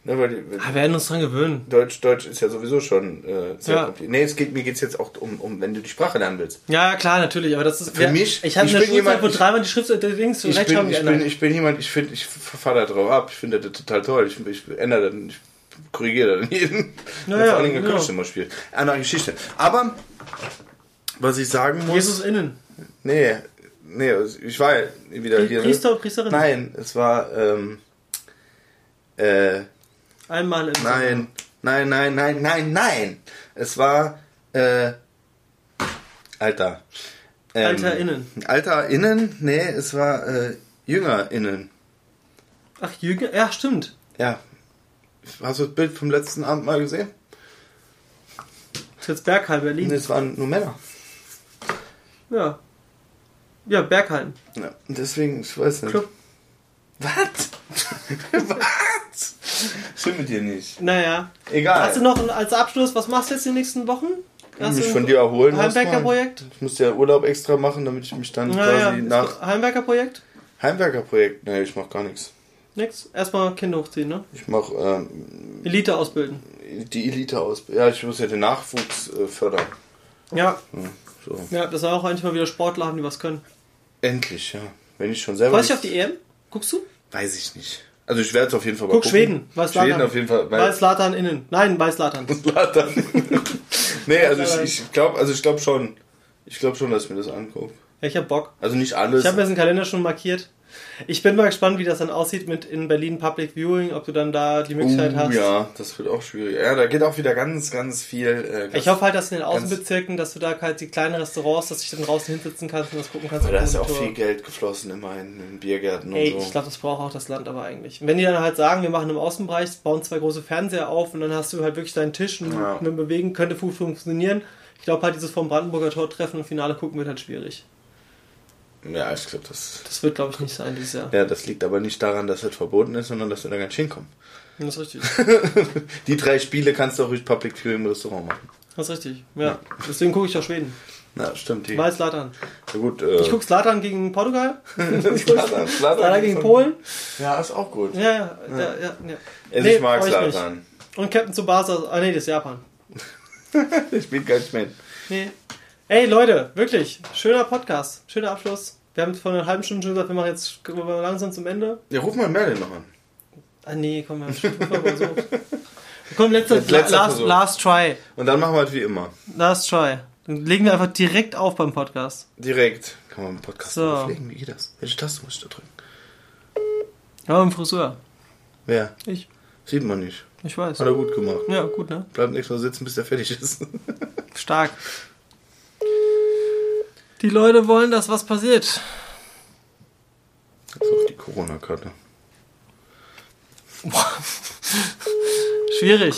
[SPEAKER 1] Ne, weil
[SPEAKER 2] Ah, Wir werden uns dran gewöhnen.
[SPEAKER 1] Deutsch, Deutsch ist ja sowieso schon äh, sehr
[SPEAKER 2] Ja.
[SPEAKER 1] kompliziert. Nee, es geht, mir geht es jetzt auch um, um, wenn du die Sprache lernen willst.
[SPEAKER 2] Ja, ja, klar, natürlich, aber das ist.
[SPEAKER 1] Für
[SPEAKER 2] wir,
[SPEAKER 1] mich-
[SPEAKER 2] Ich habe
[SPEAKER 1] ich
[SPEAKER 2] in der Schulzeit,
[SPEAKER 1] jemand-
[SPEAKER 2] wo
[SPEAKER 1] ich-
[SPEAKER 2] dreimal die Schrift, der Dings,
[SPEAKER 1] Ich
[SPEAKER 2] Rechtschreibung
[SPEAKER 1] bin, ich,
[SPEAKER 2] geändert.
[SPEAKER 1] bin, ich bin jemand, ich finde, ich fahre da drauf ab. Ich finde das total toll. Ich, ich ändere dann, ich korrigiere dann jeden.
[SPEAKER 2] Ja,
[SPEAKER 1] Vor
[SPEAKER 2] ja, genau.
[SPEAKER 1] kann ich immer spielen. Andere Geschichte. Aber, was ich sagen muss.
[SPEAKER 2] Jesus innen.
[SPEAKER 1] Nee, nee, ich war ja wieder hier. ne?
[SPEAKER 2] Priester und Priesterin?
[SPEAKER 1] Nein, es war, ähm, äh,
[SPEAKER 2] Einmal im
[SPEAKER 1] Nein, nein, nein, nein, nein, nein. Es war, äh, Alter. Ähm,
[SPEAKER 2] AlterInnen.
[SPEAKER 1] AlterInnen? Nee, es war, äh, JüngerInnen.
[SPEAKER 2] Ach, Jürgen, ja, stimmt.
[SPEAKER 1] Ja. Hast du das Bild vom letzten Abend mal gesehen?
[SPEAKER 2] Das ist jetzt Bergheim, Berlin.
[SPEAKER 1] Nee, es waren nur Männer.
[SPEAKER 2] Ja. Ja, Bergheim.
[SPEAKER 1] Ja, deswegen, ich weiß nicht.
[SPEAKER 2] Club.
[SPEAKER 1] Was? Was? Stimmt mit dir nicht.
[SPEAKER 2] Naja.
[SPEAKER 1] Egal.
[SPEAKER 2] Hast du noch als Abschluss, was machst du jetzt die nächsten Wochen? Hast
[SPEAKER 1] mich von dir erholen
[SPEAKER 2] Heimwerker-Projekt?
[SPEAKER 1] Ich muss ja Urlaub extra machen, damit ich mich dann
[SPEAKER 2] Naja,
[SPEAKER 1] quasi nach
[SPEAKER 2] Heimwerker-Projekt?
[SPEAKER 1] Heimwerkerprojekt. Nee, ich mach gar nichts.
[SPEAKER 2] Nix. Erstmal Kinder hochziehen, ne?
[SPEAKER 1] Ich mach ähm,
[SPEAKER 2] Elite ausbilden.
[SPEAKER 1] die Elite aus. Ja, ich muss ja den Nachwuchs äh, fördern.
[SPEAKER 2] Ja.
[SPEAKER 1] Hm, so.
[SPEAKER 2] Ja, das sind auch eigentlich mal wieder Sportler haben, die was können.
[SPEAKER 1] Endlich, ja. Wenn ich schon selber.
[SPEAKER 2] Freust du auf die EM? Guckst du?
[SPEAKER 1] Weiß ich nicht. Also ich werde es auf jeden Fall mal
[SPEAKER 2] Guck
[SPEAKER 1] gucken.
[SPEAKER 2] Schweden. Weiß
[SPEAKER 1] Schweden auf jeden Fall.
[SPEAKER 2] Weiß Latan innen. Nein, weiß Latan.
[SPEAKER 1] Zlatan. nee, also ich, ich glaube, also ich glaube schon. Ich glaube schon, dass ich mir das angucke.
[SPEAKER 2] Ja, ich hab Bock.
[SPEAKER 1] Also nicht alles.
[SPEAKER 2] Ich habe mir im Kalender schon markiert. Ich bin mal gespannt, wie das dann aussieht mit in Berlin Public Viewing, ob du dann da die Möglichkeit
[SPEAKER 1] uh,
[SPEAKER 2] hast.
[SPEAKER 1] ja, das wird auch schwierig. Ja, da geht auch wieder ganz, ganz viel. Äh, ganz,
[SPEAKER 2] Ich hoffe halt, dass in den Außenbezirken, dass du da halt die kleinen Restaurants, dass du dich dann draußen hinsetzen kannst und das gucken kannst.
[SPEAKER 1] Aber da ist ja auch viel Geld geflossen immerhin in Biergärten und
[SPEAKER 2] Ey,
[SPEAKER 1] so.
[SPEAKER 2] ich glaube, das braucht auch das Land aber eigentlich. Und wenn die dann halt sagen, wir machen im Außenbereich, bauen zwei große Fernseher auf und dann hast du halt wirklich deinen Tisch und
[SPEAKER 1] Ja.
[SPEAKER 2] mit dem Bewegen könnte gut funktionieren. Ich glaube halt, dieses vom Brandenburger Tor treffen und Finale gucken wird halt schwierig.
[SPEAKER 1] Ja, ich glaube, das.
[SPEAKER 2] Das wird, glaube ich, nicht sein dieses Jahr.
[SPEAKER 1] Ja, das liegt aber nicht daran, dass das verboten ist, sondern dass wir da gar nicht hinkommen.
[SPEAKER 2] Das ist richtig.
[SPEAKER 1] Die drei Spiele kannst du auch ruhig Public Viewing im Restaurant machen.
[SPEAKER 2] Das ist richtig. Ja. Deswegen gucke ich auch Schweden.
[SPEAKER 1] Na, stimmt. Die,
[SPEAKER 2] Weil Slatan.
[SPEAKER 1] ja, gut, äh,
[SPEAKER 2] Ich gucke Slatan gegen Portugal. Slatan gegen Polen.
[SPEAKER 1] Ja, ist auch gut.
[SPEAKER 2] Ja, ja, ja. ja, ja.
[SPEAKER 1] Also
[SPEAKER 2] Nee,
[SPEAKER 1] ich mag. Zlatan.
[SPEAKER 2] Und Captain Tsubasa. Ah, nee, das ist Japan.
[SPEAKER 1] Ich gar nicht mehr.
[SPEAKER 2] Nee. Ey, Leute, wirklich. Schöner Podcast. Schöner Abschluss. Wir haben vor einer halben Stunde schon gesagt, wir machen jetzt langsam zum Ende.
[SPEAKER 1] Ja, ruf mal Merlin noch an.
[SPEAKER 2] Ah nee, komm, wir haben schon versucht. Komm, letzter, letzter last, last try.
[SPEAKER 1] Und dann machen wir halt wie immer.
[SPEAKER 2] Last try. Dann legen wir einfach direkt auf beim Podcast.
[SPEAKER 1] Direkt. Kann man einen Podcast so. auflegen? Wie geht das? Welche Taste muss ich da drücken?
[SPEAKER 2] Ja, im Friseur.
[SPEAKER 1] Wer?
[SPEAKER 2] Ich.
[SPEAKER 1] Sieht man nicht.
[SPEAKER 2] Ich weiß.
[SPEAKER 1] Hat er gut gemacht.
[SPEAKER 2] Ja, gut, ne?
[SPEAKER 1] Bleibt nächstes Mal sitzen, bis der fertig ist.
[SPEAKER 2] Stark. Die Leute wollen, dass was passiert.
[SPEAKER 1] Das ist auch die Corona-Karte.
[SPEAKER 2] Schwierig.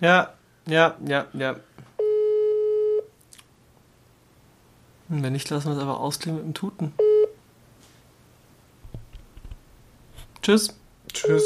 [SPEAKER 2] Ja, ja, ja, ja. Und wenn nicht, lassen wir es einfach ausklingen mit dem Tuten. Tschüss.
[SPEAKER 1] Tschüss.